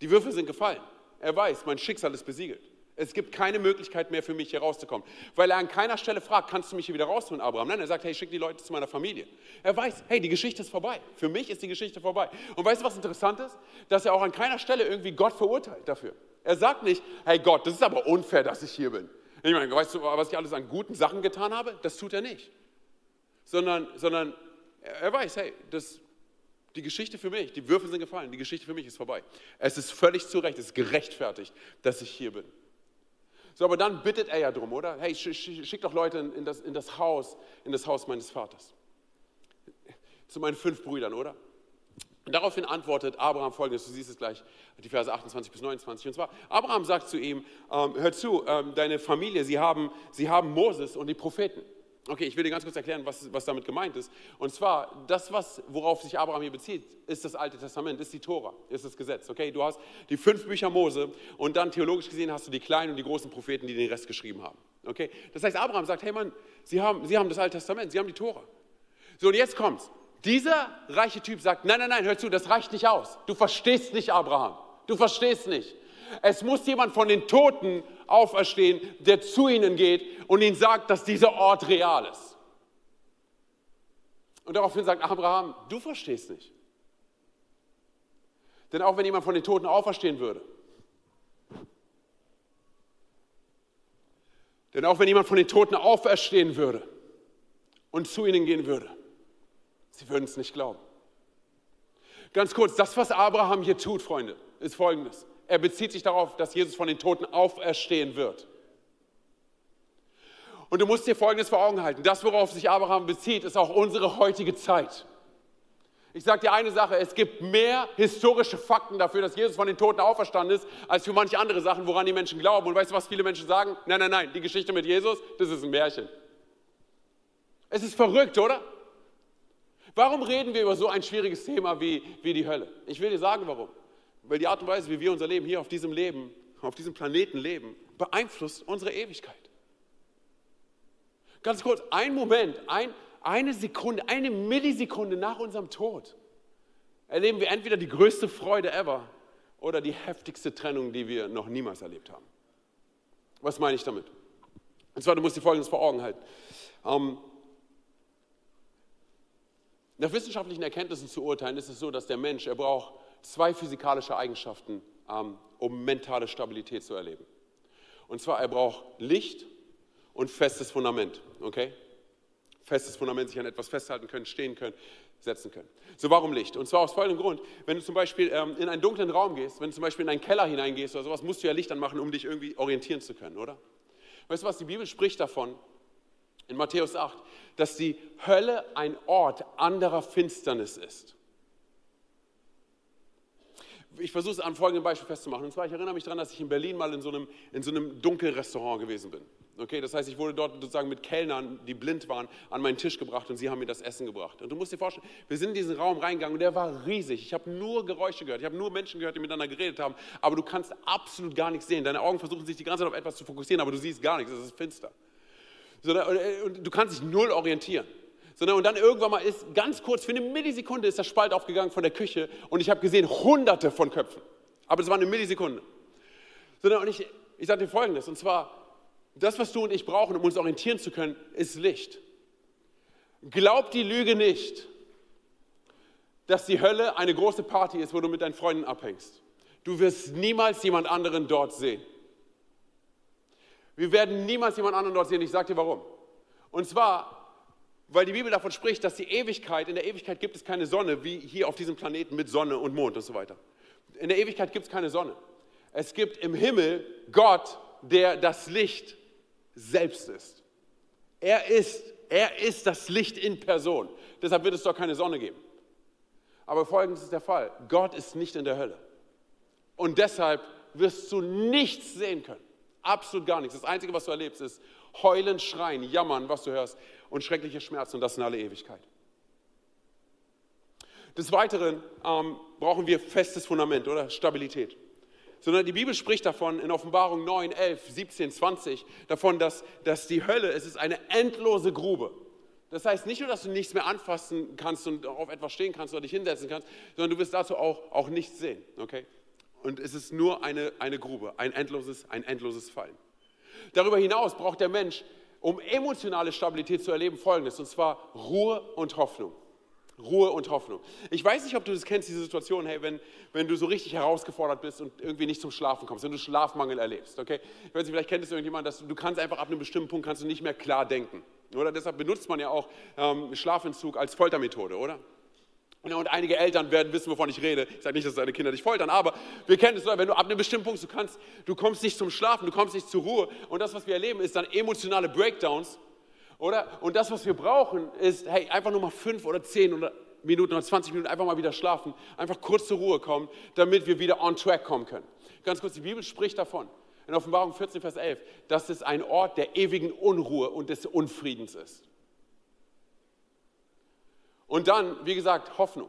die Würfel sind gefallen. Er weiß, mein Schicksal ist besiegelt. Es gibt keine Möglichkeit mehr für mich hier rauszukommen. Weil er an keiner Stelle fragt, kannst du mich hier wieder rausholen, Abraham? Nein, er sagt, hey, schick die Leute zu meiner Familie. Er weiß, hey, die Geschichte ist vorbei. Für mich ist die Geschichte vorbei. Und weißt du, was interessant ist? Dass er auch an keiner Stelle irgendwie Gott verurteilt dafür. Er sagt nicht, hey Gott, das ist aber unfair, dass ich hier bin. Ich meine, weißt du, was ich alles an guten Sachen getan habe? Das tut er nicht. Sondern, sondern er weiß, hey, das, die Geschichte für mich, die Würfel sind gefallen, die Geschichte für mich ist vorbei. Es ist völlig zu Recht, es ist gerechtfertigt, dass ich hier bin. So, aber dann bittet er ja drum, oder? Hey, schick doch Leute in das, in das Haus, in das Haus meines Vaters. Zu meinen fünf Brüdern, oder? Und daraufhin antwortet Abraham folgendes, du siehst es gleich, die Verse 28 bis 29. Und zwar, Abraham sagt zu ihm, ähm, hör zu, ähm, deine Familie, sie haben, sie haben Moses und die Propheten. Okay, ich will dir ganz kurz erklären, was, was damit gemeint ist. Und zwar, das, was, worauf sich Abraham hier bezieht, ist das Alte Testament, ist die Tora, ist das Gesetz. Okay, du hast die fünf Bücher Mose und dann theologisch gesehen hast du die kleinen und die großen Propheten, die den Rest geschrieben haben. Okay, das heißt, Abraham sagt, hey Mann, Sie haben, Sie haben das Alte Testament, Sie haben die Tora. So, und jetzt kommt's. Dieser reiche Typ sagt, nein, nein, nein, hör zu, das reicht nicht aus. Du verstehst nicht, Abraham. Du verstehst nicht. Es muss jemand von den Toten auferstehen, der zu ihnen geht und ihnen sagt, dass dieser Ort real ist. Und daraufhin sagt Abraham, du verstehst nicht. Denn auch wenn jemand von den Toten auferstehen würde, denn auch wenn jemand von den Toten auferstehen würde und zu ihnen gehen würde, sie würden es nicht glauben. Ganz kurz, das, was Abraham hier tut, Freunde, ist folgendes. Er bezieht sich darauf, dass Jesus von den Toten auferstehen wird. Und du musst dir Folgendes vor Augen halten. Das, worauf sich Abraham bezieht, ist auch unsere heutige Zeit. Ich sage dir eine Sache, es gibt mehr historische Fakten dafür, dass Jesus von den Toten auferstanden ist, als für manche andere Sachen, woran die Menschen glauben. Und weißt du, was viele Menschen sagen? Nein, nein, nein, die Geschichte mit Jesus, das ist ein Märchen. Es ist verrückt, oder? Warum reden wir über so ein schwieriges Thema wie, wie die Hölle? Ich will dir sagen, warum. Weil die Art und Weise, wie wir unser Leben hier auf diesem Leben, auf diesem Planeten leben, beeinflusst unsere Ewigkeit. Ganz kurz, ein Moment, ein, eine Sekunde, eine Millisekunde nach unserem Tod erleben wir entweder die größte Freude ever oder die heftigste Trennung, die wir noch niemals erlebt haben. Was meine ich damit? Und zwar, du musst dir Folgendes vor Augen halten. Ähm, Nach wissenschaftlichen Erkenntnissen zu urteilen, ist es so, dass der Mensch, er braucht zwei physikalische Eigenschaften, ähm, um mentale Stabilität zu erleben. Und zwar, er braucht Licht und festes Fundament. Okay? Festes Fundament, sich an etwas festhalten können, stehen können, setzen können. So, warum Licht? Und zwar aus folgendem Grund. Wenn du zum Beispiel ähm, in einen dunklen Raum gehst, wenn du zum Beispiel in einen Keller hineingehst oder sowas, musst du ja Licht anmachen, um dich irgendwie orientieren zu können, oder? Weißt du was? Die Bibel spricht davon, in Matthäus 8, dass die Hölle ein Ort anderer Finsternis ist. Ich versuche es an folgendem Beispiel festzumachen. Und zwar, ich erinnere mich daran, dass ich in Berlin mal in so einem, in so einem Dunkelrestaurant gewesen bin. Okay, das heißt, ich wurde dort sozusagen mit Kellnern, die blind waren, an meinen Tisch gebracht und sie haben mir das Essen gebracht. Und du musst dir vorstellen, wir sind in diesen Raum reingegangen und der war riesig. Ich habe nur Geräusche gehört, ich habe nur Menschen gehört, die miteinander geredet haben, aber du kannst absolut gar nichts sehen. Deine Augen versuchen sich die ganze Zeit auf etwas zu fokussieren, aber du siehst gar nichts, es ist finster. Und du kannst dich null orientieren. Und dann irgendwann mal ist, ganz kurz, für eine Millisekunde ist der Spalt aufgegangen von der Küche und ich habe gesehen, hunderte von Köpfen. Aber es war eine Millisekunde. Und ich, ich sage dir Folgendes, und zwar, das, was du und ich brauchen, um uns orientieren zu können, ist Licht. Glaub die Lüge nicht, dass die Hölle eine große Party ist, wo du mit deinen Freunden abhängst. Du wirst niemals jemand anderen dort sehen. Wir werden niemals jemand anderen dort sehen. Ich sage dir warum. Und zwar, weil die Bibel davon spricht, dass die Ewigkeit, in der Ewigkeit gibt es keine Sonne, wie hier auf diesem Planeten mit Sonne und Mond und so weiter. In der Ewigkeit gibt es keine Sonne. Es gibt im Himmel Gott, der das Licht selbst ist. Er ist, er ist das Licht in Person. Deshalb wird es dort keine Sonne geben. Aber folgendes ist der Fall. Gott ist nicht in der Hölle. Und deshalb wirst du nichts sehen können. Absolut gar nichts. Das Einzige, was du erlebst, ist heulen, schreien, jammern, was du hörst und schreckliche Schmerzen und das in alle Ewigkeit. Des Weiteren ähm, brauchen wir festes Fundament oder Stabilität sondern die Bibel spricht davon in Offenbarung 9, 11, 17, 20, davon, dass, dass die Hölle, es ist eine endlose Grube. Das heißt nicht nur, dass du nichts mehr anfassen kannst und auf etwas stehen kannst oder dich hinsetzen kannst, sondern du wirst dazu auch, auch nichts sehen. Okay? Und es ist nur eine, eine Grube, ein endloses, ein endloses Fallen. Darüber hinaus braucht der Mensch, um emotionale Stabilität zu erleben, Folgendes, und zwar Ruhe und Hoffnung. Ruhe und Hoffnung. Ich weiß nicht, ob du das kennst, diese Situation, hey, wenn, wenn du so richtig herausgefordert bist und irgendwie nicht zum Schlafen kommst, wenn du Schlafmangel erlebst, okay? Ich weiß nicht, vielleicht kennt es irgendjemand, dass du, du kannst einfach ab einem bestimmten Punkt kannst du nicht mehr klar denken. Oder deshalb benutzt man ja auch ähm, Schlafentzug als Foltermethode, oder? Und einige Eltern werden wissen, wovon ich rede. Ich sage nicht, dass deine Kinder dich foltern, aber wir kennen es, wenn du ab einem bestimmten Punkt, du kannst, du kommst nicht zum Schlafen, du kommst nicht zur Ruhe. Und das, was wir erleben, ist dann emotionale Breakdowns, oder? Und das, was wir brauchen, ist, hey, einfach nur mal fünf oder zehn oder Minuten oder 20 Minuten einfach mal wieder schlafen, einfach kurz zur Ruhe kommen, damit wir wieder on track kommen können. Ganz kurz, die Bibel spricht davon, in Offenbarung 14, Vers 11, dass es ein Ort der ewigen Unruhe und des Unfriedens ist. Und dann, wie gesagt, Hoffnung.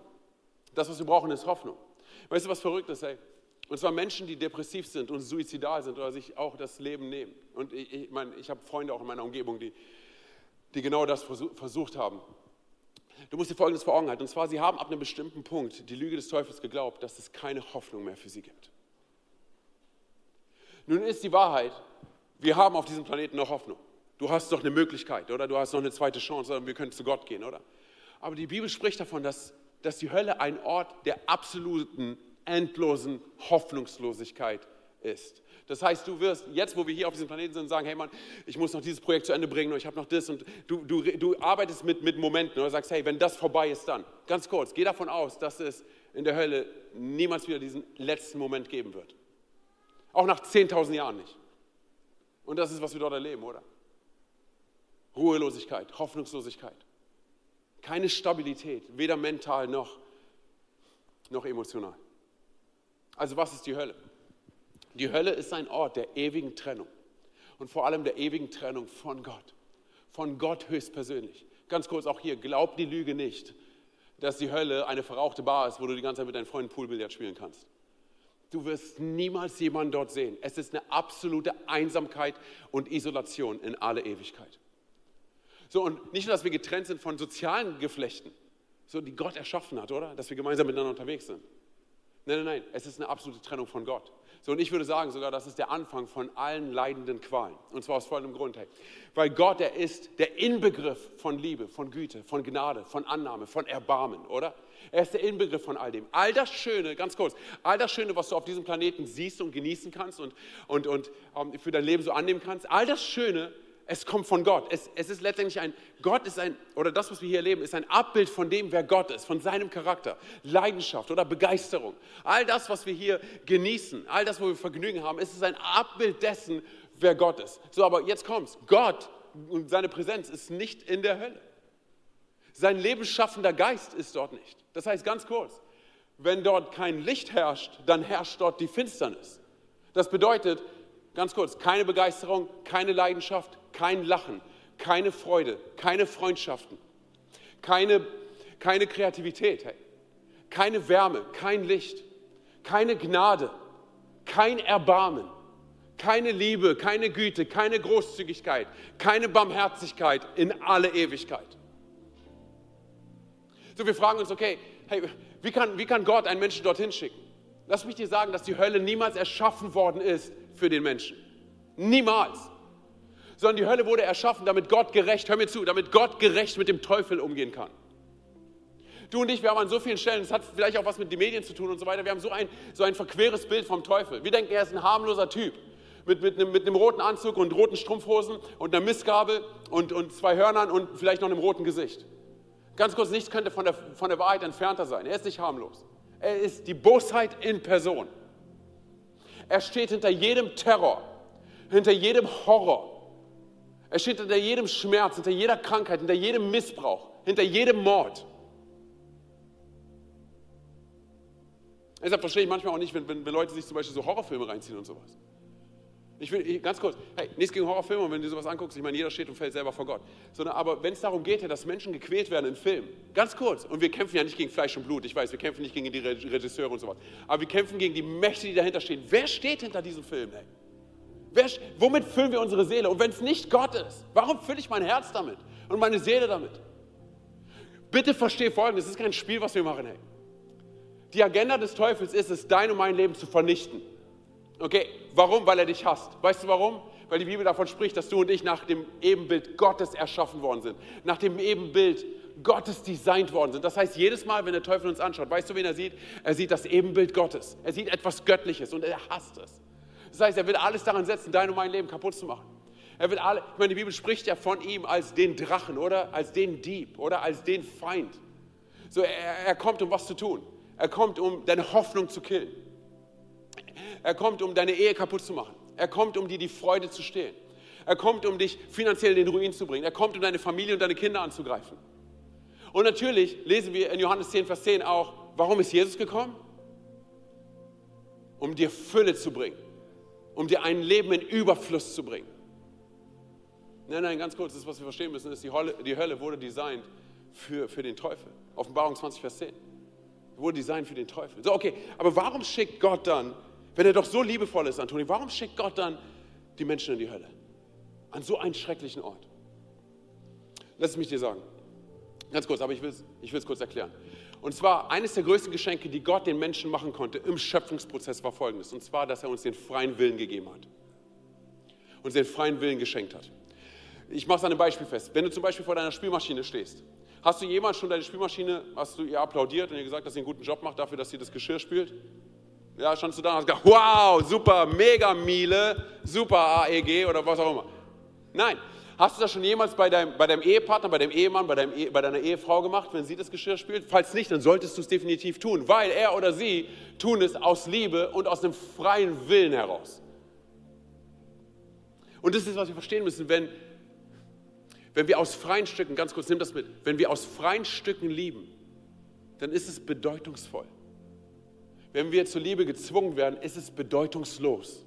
Das, was wir brauchen, ist Hoffnung. Weißt du, was verrückt ist, ey? Und zwar Menschen, die depressiv sind und suizidal sind oder sich auch das Leben nehmen. Und ich, ich meine, ich habe Freunde auch in meiner Umgebung, die, die genau das versucht haben. Du musst dir Folgendes vor Augen halten. Und zwar, sie haben ab einem bestimmten Punkt die Lüge des Teufels geglaubt, dass es keine Hoffnung mehr für sie gibt. Nun ist die Wahrheit, wir haben auf diesem Planeten noch Hoffnung. Du hast doch eine Möglichkeit, oder? Du hast noch eine zweite Chance, oder? wir können zu Gott gehen, oder? Aber die Bibel spricht davon, dass, dass die Hölle ein Ort der absoluten, endlosen Hoffnungslosigkeit ist. Das heißt, du wirst jetzt, wo wir hier auf diesem Planeten sind, sagen, hey Mann, ich muss noch dieses Projekt zu Ende bringen und ich habe noch das und du, du, du arbeitest mit, mit Momenten oder sagst, hey, wenn das vorbei ist, dann. Ganz kurz, geh davon aus, dass es in der Hölle niemals wieder diesen letzten Moment geben wird. Auch nach 10.000 Jahren nicht. Und das ist, was wir dort erleben, oder? Ruhelosigkeit, Hoffnungslosigkeit. Keine Stabilität, weder mental noch, noch emotional. Also was ist die Hölle? Die Hölle ist ein Ort der ewigen Trennung und vor allem der ewigen Trennung von Gott, von Gott höchstpersönlich. Ganz kurz auch hier, glaub die Lüge nicht, dass die Hölle eine verrauchte Bar ist, wo du die ganze Zeit mit deinen Freunden Poolbillard spielen kannst. Du wirst niemals jemanden dort sehen. Es ist eine absolute Einsamkeit und Isolation in alle Ewigkeit. So, und nicht nur, dass wir getrennt sind von sozialen Geflechten, so die Gott erschaffen hat, oder? Dass wir gemeinsam miteinander unterwegs sind Nein, nein, nein, es ist eine absolute Trennung von Gott. So, und ich würde sagen sogar, das ist der Anfang von allen leidenden Qualen. Und zwar aus folgendem Grund. Hey. Weil Gott, er ist der Inbegriff von Liebe, von Güte, von Gnade, von Annahme, von Erbarmen, oder? Er ist der Inbegriff von all dem. All das Schöne, ganz kurz, all das Schöne, was du auf diesem Planeten siehst und genießen kannst und, und, und um, für dein Leben so annehmen kannst, all das Schöne es kommt von Gott. Es, es, ist letztendlich ein, Gott ist ein, oder das, was wir hier erleben, ist ein Abbild von dem, wer Gott ist, von seinem Charakter, Leidenschaft oder Begeisterung. All das, was wir hier genießen, all das, wo wir Vergnügen haben, ist es ein Abbild dessen, wer Gott ist. So, aber jetzt kommt's. Gott und seine Präsenz ist nicht in der Hölle. Sein lebensschaffender Geist ist dort nicht. Das heißt ganz kurz, wenn dort kein Licht herrscht, dann herrscht dort die Finsternis. Das bedeutet, ganz kurz, keine Begeisterung, keine Leidenschaft, kein Lachen, keine Freude, keine Freundschaften, keine, keine Kreativität, hey. keine Wärme, kein Licht, keine Gnade, kein Erbarmen, keine Liebe, keine Güte, keine Großzügigkeit, keine Barmherzigkeit in alle Ewigkeit. So, wir fragen uns, okay, hey, wie kann, wie kann Gott einen Menschen dorthin schicken? Lass mich dir sagen, dass die Hölle niemals erschaffen worden ist für den Menschen. Niemals sondern die Hölle wurde erschaffen, damit Gott gerecht, hör mir zu, damit Gott gerecht mit dem Teufel umgehen kann. Du und ich, wir haben an so vielen Stellen, das hat vielleicht auch was mit den Medien zu tun und so weiter, wir haben so ein, so ein verqueres Bild vom Teufel. Wir denken, er ist ein harmloser Typ mit, mit, einem, mit einem roten Anzug und roten Strumpfhosen und einer Missgabel und, und zwei Hörnern und vielleicht noch einem roten Gesicht. Ganz kurz, nichts könnte von der, von der Wahrheit entfernter sein. Er ist nicht harmlos. Er ist die Bosheit in Person. Er steht hinter jedem Terror, hinter jedem Horror, er steht hinter jedem Schmerz, hinter jeder Krankheit, hinter jedem Missbrauch, hinter jedem Mord. Deshalb verstehe ich manchmal auch nicht, wenn, wenn, wenn Leute sich zum Beispiel so Horrorfilme reinziehen und sowas. Ich will ganz kurz, hey, nichts gegen Horrorfilme, wenn du sowas anguckst, ich meine, jeder steht und fällt selber vor Gott. Sondern aber wenn es darum geht, dass Menschen gequält werden in Filmen, ganz kurz, und wir kämpfen ja nicht gegen Fleisch und Blut, ich weiß, wir kämpfen nicht gegen die Regisseure und sowas, aber wir kämpfen gegen die Mächte, die dahinter stehen. Wer steht hinter diesem Film? Hey? Wer, womit füllen wir unsere Seele? Und wenn es nicht Gott ist, warum fülle ich mein Herz damit und meine Seele damit? Bitte verstehe Folgendes, es ist kein Spiel, was wir machen. Hey. Die Agenda des Teufels ist es, dein und mein Leben zu vernichten. Okay, warum? Weil er dich hasst. Weißt du warum? Weil die Bibel davon spricht, dass du und ich nach dem Ebenbild Gottes erschaffen worden sind. Nach dem Ebenbild Gottes designt worden sind. Das heißt, jedes Mal, wenn der Teufel uns anschaut, weißt du, wen er sieht? Er sieht das Ebenbild Gottes. Er sieht etwas Göttliches und er hasst es. Das heißt, er will alles daran setzen, dein und mein Leben kaputt zu machen. Er will alle, ich meine, die Bibel spricht ja von ihm als den Drachen, oder? Als den Dieb, oder? Als den Feind. So, er, er kommt, um was zu tun. Er kommt, um deine Hoffnung zu killen. Er kommt, um deine Ehe kaputt zu machen. Er kommt, um dir die Freude zu stehlen. Er kommt, um dich finanziell in den Ruin zu bringen. Er kommt, um deine Familie und deine Kinder anzugreifen. Und natürlich lesen wir in Johannes 10, Vers 10 auch, warum ist Jesus gekommen? Um dir Fülle zu bringen um dir ein Leben in Überfluss zu bringen. Nein, nein, ganz kurz, das, was wir verstehen müssen, ist, die Hölle, die Hölle wurde designt für, für den Teufel. Offenbarung 20, Vers 10. Wurde designt für den Teufel. So, okay, aber warum schickt Gott dann, wenn er doch so liebevoll ist, Antoni, warum schickt Gott dann die Menschen in die Hölle? An so einen schrecklichen Ort. Lass es mich dir sagen. Ganz kurz, aber ich will es ich kurz erklären. Und zwar eines der größten Geschenke, die Gott den Menschen machen konnte im Schöpfungsprozess war folgendes. Und zwar, dass er uns den freien Willen gegeben hat. Uns den freien Willen geschenkt hat. Ich mache es an einem Beispiel fest. Wenn du zum Beispiel vor deiner Spielmaschine stehst, hast du jemals schon deine Spielmaschine, hast du ihr applaudiert und ihr gesagt, dass sie einen guten Job macht dafür, dass sie das Geschirr spült? Ja, standst du da und hast gesagt, wow, super, mega Miele, super AEG oder was auch immer. Nein, Hast du das schon jemals bei deinem, bei deinem Ehepartner, bei deinem Ehemann, bei, deinem, bei deiner Ehefrau gemacht, wenn sie das Geschirr spielt? Falls nicht, dann solltest du es definitiv tun, weil er oder sie tun es aus Liebe und aus einem freien Willen heraus. Und das ist, was wir verstehen müssen, wenn, wenn wir aus freien Stücken, ganz kurz, nimm das mit, wenn wir aus freien Stücken lieben, dann ist es bedeutungsvoll. Wenn wir zur Liebe gezwungen werden, ist es bedeutungslos.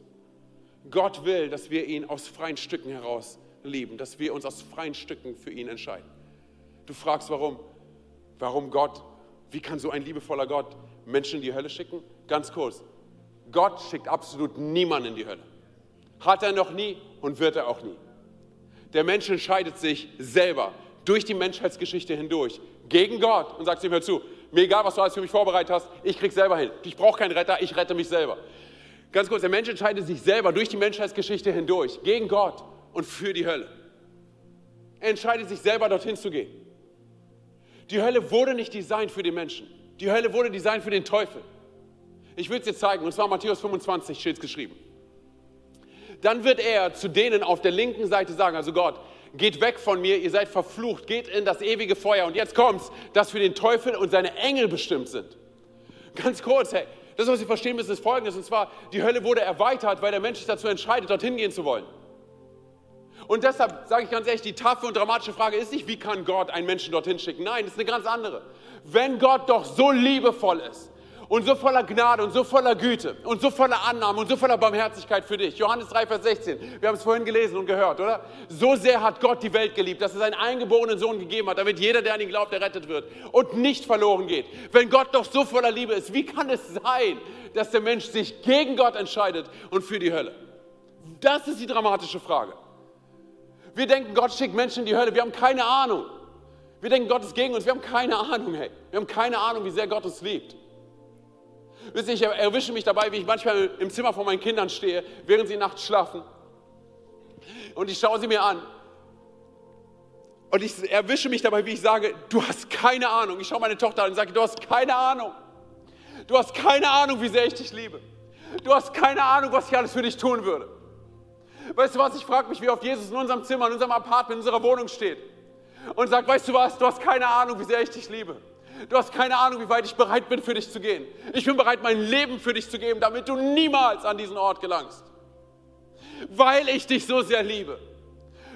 Gott will, dass wir ihn aus freien Stücken heraus lieben, dass wir uns aus freien Stücken für ihn entscheiden. Du fragst, warum? Warum Gott? Wie kann so ein liebevoller Gott Menschen in die Hölle schicken? Ganz kurz. Gott schickt absolut niemanden in die Hölle. Hat er noch nie und wird er auch nie. Der Mensch entscheidet sich selber durch die Menschheitsgeschichte hindurch gegen Gott und sagt ihm, hör zu, Mir egal, was du alles für mich vorbereitet hast, ich krieg selber hin. Ich brauche keinen Retter, ich rette mich selber. Ganz kurz, der Mensch entscheidet sich selber durch die Menschheitsgeschichte hindurch, gegen Gott und für die Hölle. Er entscheidet sich selber, dorthin zu gehen. Die Hölle wurde nicht designt für den Menschen. Die Hölle wurde designt für den Teufel. Ich will es dir zeigen, und zwar Matthäus 25 steht es geschrieben. Dann wird er zu denen auf der linken Seite sagen, also Gott, geht weg von mir, ihr seid verflucht, geht in das ewige Feuer. Und jetzt kommt's, das für den Teufel und seine Engel bestimmt sind. Ganz kurz, hey, das, was Sie verstehen müssen, ist folgendes, und zwar, die Hölle wurde erweitert, weil der Mensch sich dazu entscheidet, dorthin gehen zu wollen. Und deshalb sage ich ganz ehrlich, die taffe und dramatische Frage ist nicht, wie kann Gott einen Menschen dorthin schicken? Nein, das ist eine ganz andere. Wenn Gott doch so liebevoll ist, und so voller Gnade und so voller Güte und so voller Annahme und so voller Barmherzigkeit für dich. Johannes 3, Vers 16. Wir haben es vorhin gelesen und gehört, oder? So sehr hat Gott die Welt geliebt, dass er seinen eingeborenen Sohn gegeben hat, damit jeder, der an ihn glaubt, errettet wird und nicht verloren geht. Wenn Gott doch so voller Liebe ist, wie kann es sein, dass der Mensch sich gegen Gott entscheidet und für die Hölle? Das ist die dramatische Frage. Wir denken, Gott schickt Menschen in die Hölle. Wir haben keine Ahnung. Wir denken, Gott ist gegen uns. Wir haben keine Ahnung, hey. Wir haben keine Ahnung, wie sehr Gott uns liebt. Wisst ihr, ich erwische mich dabei, wie ich manchmal im Zimmer von meinen Kindern stehe, während sie nachts schlafen. Und ich schaue sie mir an. Und ich erwische mich dabei, wie ich sage, du hast keine Ahnung. Ich schaue meine Tochter an und sage, du hast keine Ahnung. Du hast keine Ahnung, wie sehr ich dich liebe. Du hast keine Ahnung, was ich alles für dich tun würde. Weißt du was, ich frage mich, wie oft Jesus in unserem Zimmer, in unserem Apartment, in unserer Wohnung steht und sagt, weißt du was, du hast keine Ahnung, wie sehr ich dich liebe. Du hast keine Ahnung, wie weit ich bereit bin, für dich zu gehen. Ich bin bereit, mein Leben für dich zu geben, damit du niemals an diesen Ort gelangst. Weil ich dich so sehr liebe.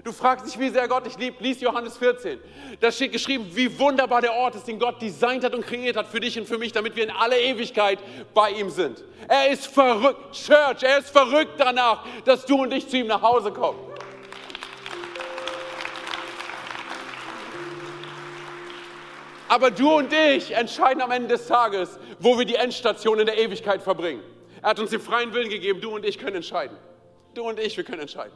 Du fragst dich, wie sehr Gott dich liebt. Lies Johannes 14. Da steht geschrieben, wie wunderbar der Ort ist, den Gott designt hat und kreiert hat für dich und für mich, damit wir in aller Ewigkeit bei ihm sind. Er ist verrückt, Church, er ist verrückt danach, dass du und ich zu ihm nach Hause kommen. Aber du und ich entscheiden am Ende des Tages, wo wir die Endstation in der Ewigkeit verbringen. Er hat uns den freien Willen gegeben, du und ich können entscheiden. Du und ich, wir können entscheiden.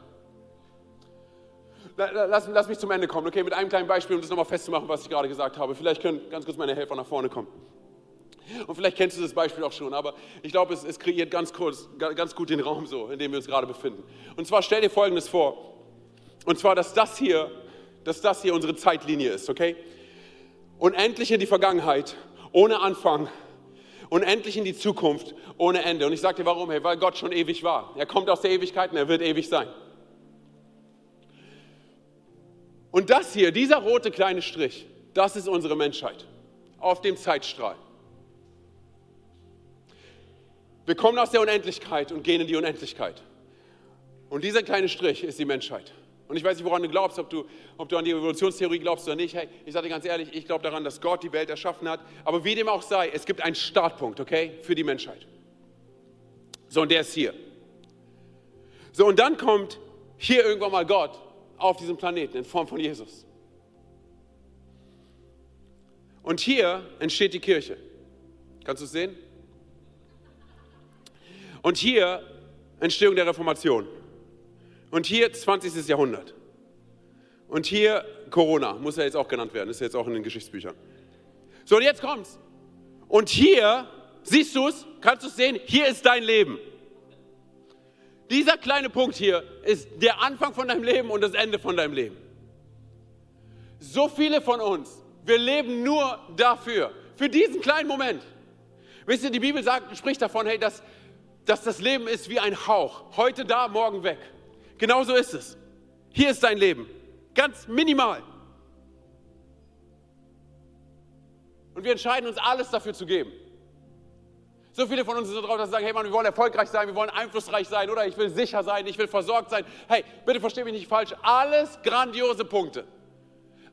Lass, lass mich zum Ende kommen, okay, mit einem kleinen Beispiel, um das nochmal festzumachen, was ich gerade gesagt habe. Vielleicht können ganz kurz meine Helfer nach vorne kommen. Und vielleicht kennst du das Beispiel auch schon, aber ich glaube, es, es kreiert ganz, kurz, ganz gut den Raum so, in dem wir uns gerade befinden. Und zwar stell dir Folgendes vor. Und zwar, dass das hier, dass das hier unsere Zeitlinie ist, okay? Unendlich in die Vergangenheit, ohne Anfang, unendlich in die Zukunft, ohne Ende. Und ich sage dir warum, hey, weil Gott schon ewig war. Er kommt aus der Ewigkeit und er wird ewig sein. Und das hier, dieser rote kleine Strich, das ist unsere Menschheit auf dem Zeitstrahl. Wir kommen aus der Unendlichkeit und gehen in die Unendlichkeit. Und dieser kleine Strich ist die Menschheit. Und ich weiß nicht, woran du glaubst, ob du, ob du an die Evolutionstheorie glaubst oder nicht. Hey, ich sage dir ganz ehrlich, ich glaube daran, dass Gott die Welt erschaffen hat. Aber wie dem auch sei, es gibt einen Startpunkt, okay, für die Menschheit. So, und der ist hier. So, und dann kommt hier irgendwann mal Gott auf diesem Planeten in Form von Jesus. Und hier entsteht die Kirche. Kannst du es sehen? Und hier Entstehung der Reformation. Und hier 20. Jahrhundert. Und hier Corona, muss ja jetzt auch genannt werden, ist ja jetzt auch in den Geschichtsbüchern. So, und jetzt kommt's. Und hier, siehst du es, kannst du es sehen, hier ist dein Leben. Dieser kleine Punkt hier ist der Anfang von deinem Leben und das Ende von deinem Leben. So viele von uns, wir leben nur dafür, für diesen kleinen Moment. Wisst ihr, die Bibel sagt, spricht davon, hey, dass, dass das Leben ist wie ein Hauch. Heute da, morgen weg. Genau so ist es. Hier ist dein Leben. Ganz minimal. Und wir entscheiden uns, alles dafür zu geben. So viele von uns sind so drauf, dass sie sagen, hey Mann, wir wollen erfolgreich sein, wir wollen einflussreich sein oder ich will sicher sein, ich will versorgt sein. Hey, bitte versteh mich nicht falsch, alles grandiose Punkte.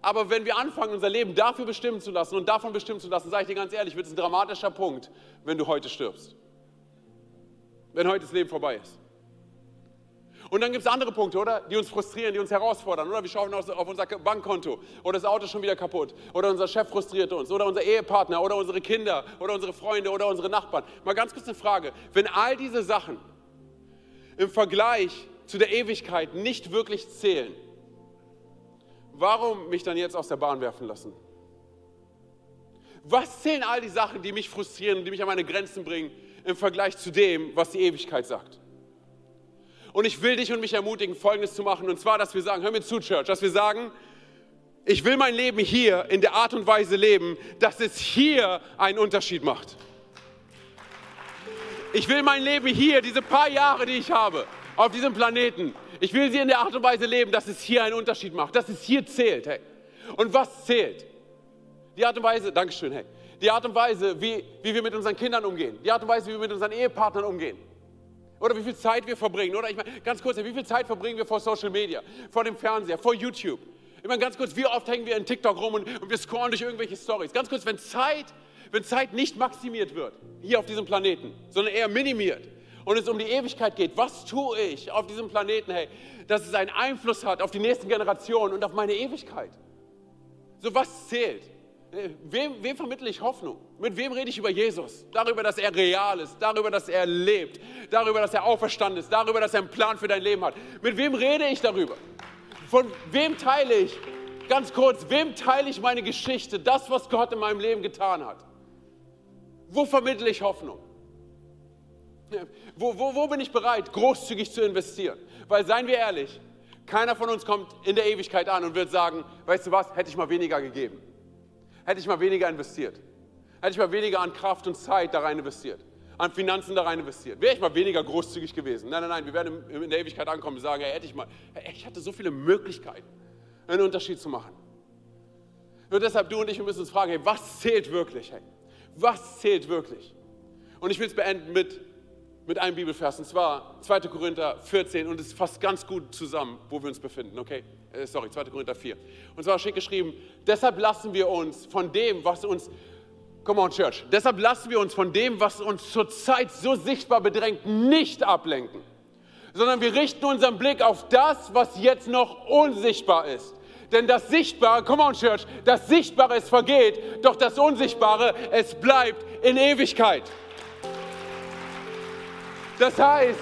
Aber wenn wir anfangen, unser Leben dafür bestimmen zu lassen und davon bestimmen zu lassen, sage ich dir ganz ehrlich, wird es ein dramatischer Punkt, wenn du heute stirbst. Wenn heute das Leben vorbei ist. Und dann gibt es andere Punkte, oder? Die uns frustrieren, die uns herausfordern, oder? Wir schauen auf unser Bankkonto oder das Auto ist schon wieder kaputt oder unser Chef frustriert uns oder unser Ehepartner oder unsere Kinder oder unsere Freunde oder unsere Nachbarn. Mal ganz kurz eine Frage. Wenn all diese Sachen im Vergleich zu der Ewigkeit nicht wirklich zählen, warum mich dann jetzt aus der Bahn werfen lassen? Was zählen all die Sachen, die mich frustrieren, die mich an meine Grenzen bringen, im Vergleich zu dem, was die Ewigkeit sagt? Und ich will dich und mich ermutigen, Folgendes zu machen. Und zwar, dass wir sagen, hör mir zu, Church, dass wir sagen, ich will mein Leben hier in der Art und Weise leben, dass es hier einen Unterschied macht. Ich will mein Leben hier, diese paar Jahre, die ich habe, auf diesem Planeten, ich will sie in der Art und Weise leben, dass es hier einen Unterschied macht, dass es hier zählt. Hey. Und was zählt? Die Art und Weise, Dankeschön, hey, die Art und Weise, wie, wie wir mit unseren Kindern umgehen, die Art und Weise, wie wir mit unseren Ehepartnern umgehen. Oder wie viel Zeit wir verbringen. Oder ich meine, ganz kurz, wie viel Zeit verbringen wir vor Social Media, vor dem Fernseher, vor YouTube? Ich meine, ganz kurz, wie oft hängen wir in TikTok rum und, und wir scrollen durch irgendwelche Stories? Ganz kurz, wenn Zeit, wenn Zeit nicht maximiert wird, hier auf diesem Planeten, sondern eher minimiert und es um die Ewigkeit geht, was tue ich auf diesem Planeten, hey, dass es einen Einfluss hat auf die nächsten Generationen und auf meine Ewigkeit? So, was zählt? Wem, wem vermittle ich Hoffnung? Mit wem rede ich über Jesus? Darüber, dass er real ist, darüber, dass er lebt, darüber, dass er auferstanden ist, darüber, dass er einen Plan für dein Leben hat. Mit wem rede ich darüber? Von wem teile ich, ganz kurz, wem teile ich meine Geschichte, das, was Gott in meinem Leben getan hat? Wo vermittle ich Hoffnung? Wo, wo, wo bin ich bereit, großzügig zu investieren? Weil, seien wir ehrlich, keiner von uns kommt in der Ewigkeit an und wird sagen, weißt du was, hätte ich mal weniger gegeben hätte ich mal weniger investiert. Hätte ich mal weniger an Kraft und Zeit da rein investiert. An Finanzen da rein investiert. Wäre ich mal weniger großzügig gewesen. Nein, nein, nein, wir werden in der Ewigkeit ankommen und sagen, hey, hätte ich mal, ich hatte so viele Möglichkeiten, einen Unterschied zu machen. Und deshalb du und ich, wir müssen uns fragen, hey, was zählt wirklich? Hey? Was zählt wirklich? Und ich will es beenden mit, mit einem Bibelvers, und zwar 2. Korinther 14, und es fasst ganz gut zusammen, wo wir uns befinden, okay? äh, sorry, 2. Korinther 4. Und zwar steht geschrieben, deshalb lassen wir uns von dem, was uns, come on Church, deshalb lassen wir uns von dem, was uns zurzeit so sichtbar bedrängt, nicht ablenken, sondern wir richten unseren Blick auf das, was jetzt noch unsichtbar ist. Denn das Sichtbare, come on Church, das Sichtbare, es vergeht, doch das Unsichtbare, es bleibt in Ewigkeit. Das heißt,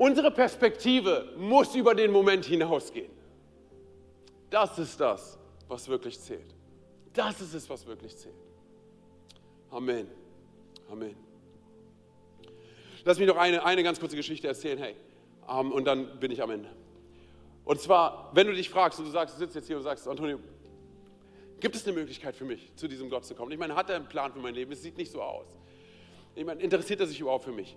Unsere Perspektive muss über den Moment hinausgehen. Das ist das, was wirklich zählt. Das ist es, was wirklich zählt. Amen. Amen. Lass mich noch eine, eine ganz kurze Geschichte erzählen, hey. Um, ähm, und dann bin ich am Ende. Und zwar, wenn du dich fragst und du sagst, du sitzt jetzt hier und sagst, Antonio, gibt es eine Möglichkeit für mich, zu diesem Gott zu kommen? Ich meine, hat er einen Plan für mein Leben? Es sieht nicht so aus. Ich meine, interessiert er sich überhaupt für mich?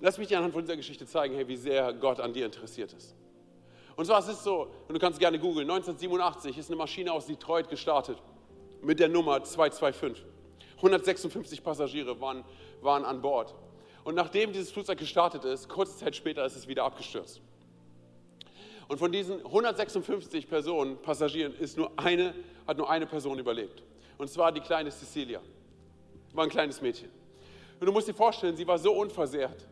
Lass mich dir anhand von dieser Geschichte zeigen, hey, wie sehr Gott an dir interessiert ist. Und zwar es ist so, und du kannst gerne googeln, 1987 ist eine Maschine aus Detroit gestartet mit der Nummer 225. 156 Passagiere waren, waren an Bord. Und nachdem dieses Flugzeug gestartet ist, kurze Zeit später ist es wieder abgestürzt. Und von diesen 156 Personen, Passagieren, ist nur eine, hat nur eine Person überlebt. Und zwar die kleine Cecilia. War ein kleines Mädchen. Und du musst dir vorstellen, sie war so unversehrt,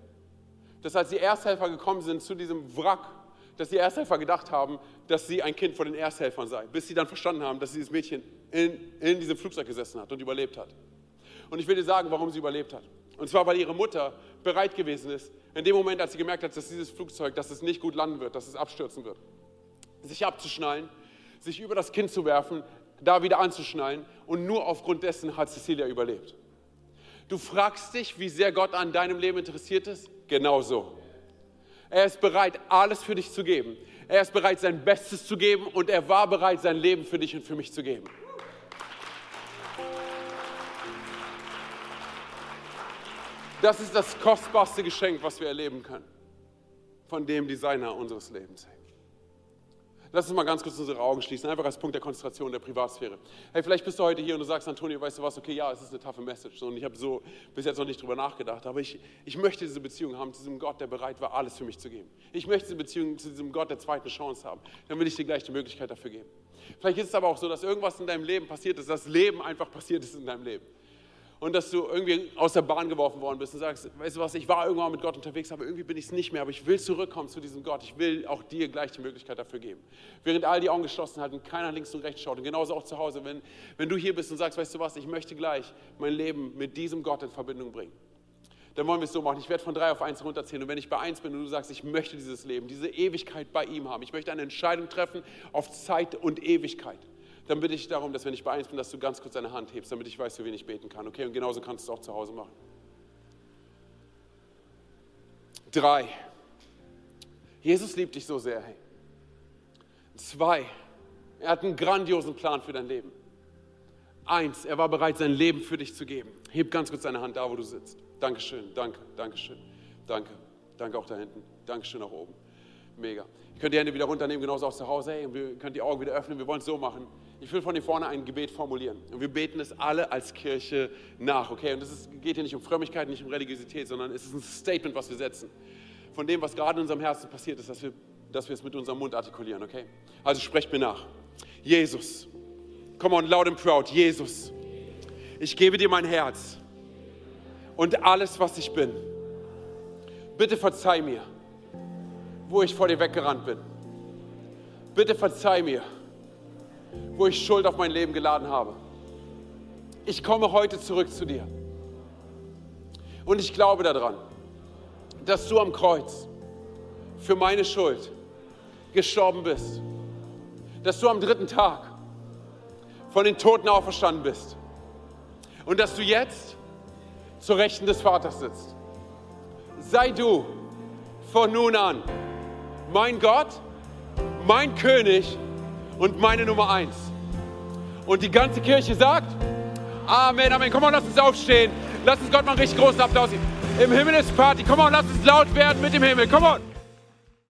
dass als die Ersthelfer gekommen sind zu diesem Wrack, dass die Ersthelfer gedacht haben, dass sie ein Kind von den Ersthelfern sei, bis sie dann verstanden haben, dass dieses Mädchen in, in diesem Flugzeug gesessen hat und überlebt hat. Und ich will dir sagen, warum sie überlebt hat. Und zwar, weil ihre Mutter bereit gewesen ist, in dem Moment, als sie gemerkt hat, dass dieses Flugzeug, dass es nicht gut landen wird, dass es abstürzen wird, sich abzuschnallen, sich über das Kind zu werfen, da wieder anzuschnallen und nur aufgrund dessen hat Cecilia überlebt. Du fragst dich, wie sehr Gott an deinem Leben interessiert ist? Genauso. Er ist bereit, alles für dich zu geben. Er ist bereit, sein Bestes zu geben und er war bereit, sein Leben für dich und für mich zu geben. Das ist das kostbarste Geschenk, was wir erleben können, von dem Designer unseres Lebens. Lass uns mal ganz kurz unsere Augen schließen, einfach als Punkt der Konzentration der Privatsphäre. Hey, vielleicht bist du heute hier und du sagst, Antonio, weißt du was, okay, ja, es ist eine taffe Message und ich habe so bis jetzt noch nicht drüber nachgedacht, aber ich, ich möchte diese Beziehung haben zu diesem Gott, der bereit war, alles für mich zu geben. Ich möchte diese Beziehung zu diesem Gott der zweiten Chance haben. Dann will ich dir gleich die Möglichkeit dafür geben. Vielleicht ist es aber auch so, dass irgendwas in deinem Leben passiert ist, das Leben einfach passiert ist in deinem Leben und dass du irgendwie aus der Bahn geworfen worden bist und sagst, weißt du was, ich war irgendwann mit Gott unterwegs, aber irgendwie bin ich es nicht mehr, aber ich will zurückkommen zu diesem Gott. Ich will auch dir gleich die Möglichkeit dafür geben. Während all die Augen geschlossen halten, keiner links und rechts schaut und genauso auch zu Hause, wenn, wenn du hier bist und sagst, weißt du was, ich möchte gleich mein Leben mit diesem Gott in Verbindung bringen. dann wollen wir es so machen. Ich werde von drei auf eins runterzählen. Und wenn ich bei eins bin und du sagst, ich möchte dieses Leben, diese Ewigkeit bei ihm haben, ich möchte eine Entscheidung treffen auf Zeit und Ewigkeit, dann bitte ich darum, dass wenn ich bei eins bin, dass du ganz kurz deine Hand hebst, damit ich weiß, für wen ich beten kann. Okay, und genauso kannst du es auch zu Hause machen. Drei. Jesus liebt dich so sehr. Hey. Zwei. Er hat einen grandiosen Plan für dein Leben. Eins, er war bereit, sein Leben für dich zu geben. Heb ganz kurz deine Hand da, wo du sitzt. Dankeschön, danke, Dankeschön, danke, danke auch da hinten, Dankeschön auch oben. Mega. Ihr könnt die Hände wieder runternehmen, genauso auch zu Hause. Hey, und wir könnt die Augen wieder öffnen. Wir wollen es so machen. Ich will von hier vorne ein Gebet formulieren. Und wir beten es alle als Kirche nach, okay? Und es geht hier nicht um Frömmigkeit, nicht um Religiosität, sondern es ist ein Statement, was wir setzen. Von dem, was gerade in unserem Herzen passiert ist, dass wir, dass wir es mit unserem Mund artikulieren, okay? Also sprecht mir nach. Jesus. Come on, loud and proud. Jesus. Ich gebe dir mein Herz und alles, was ich bin. Bitte verzeih mir, wo ich vor dir weggerannt bin. Bitte verzeih mir, wo ich Schuld auf mein Leben geladen habe. Ich komme heute zurück zu dir. Und ich glaube daran, dass du am Kreuz für meine Schuld gestorben bist. Dass du am dritten Tag von den Toten auferstanden bist. Und dass du jetzt zur Rechten des Vaters sitzt. Sei du von nun an mein Gott, mein König und meine Nummer eins. Und die ganze Kirche sagt, Amen, Amen. Komm mal, lass uns aufstehen. Lass uns Gott mal einen richtig großen Applaus geben. Im Himmel ist Party. Komm mal, lass uns laut werden mit dem Himmel. Komm on.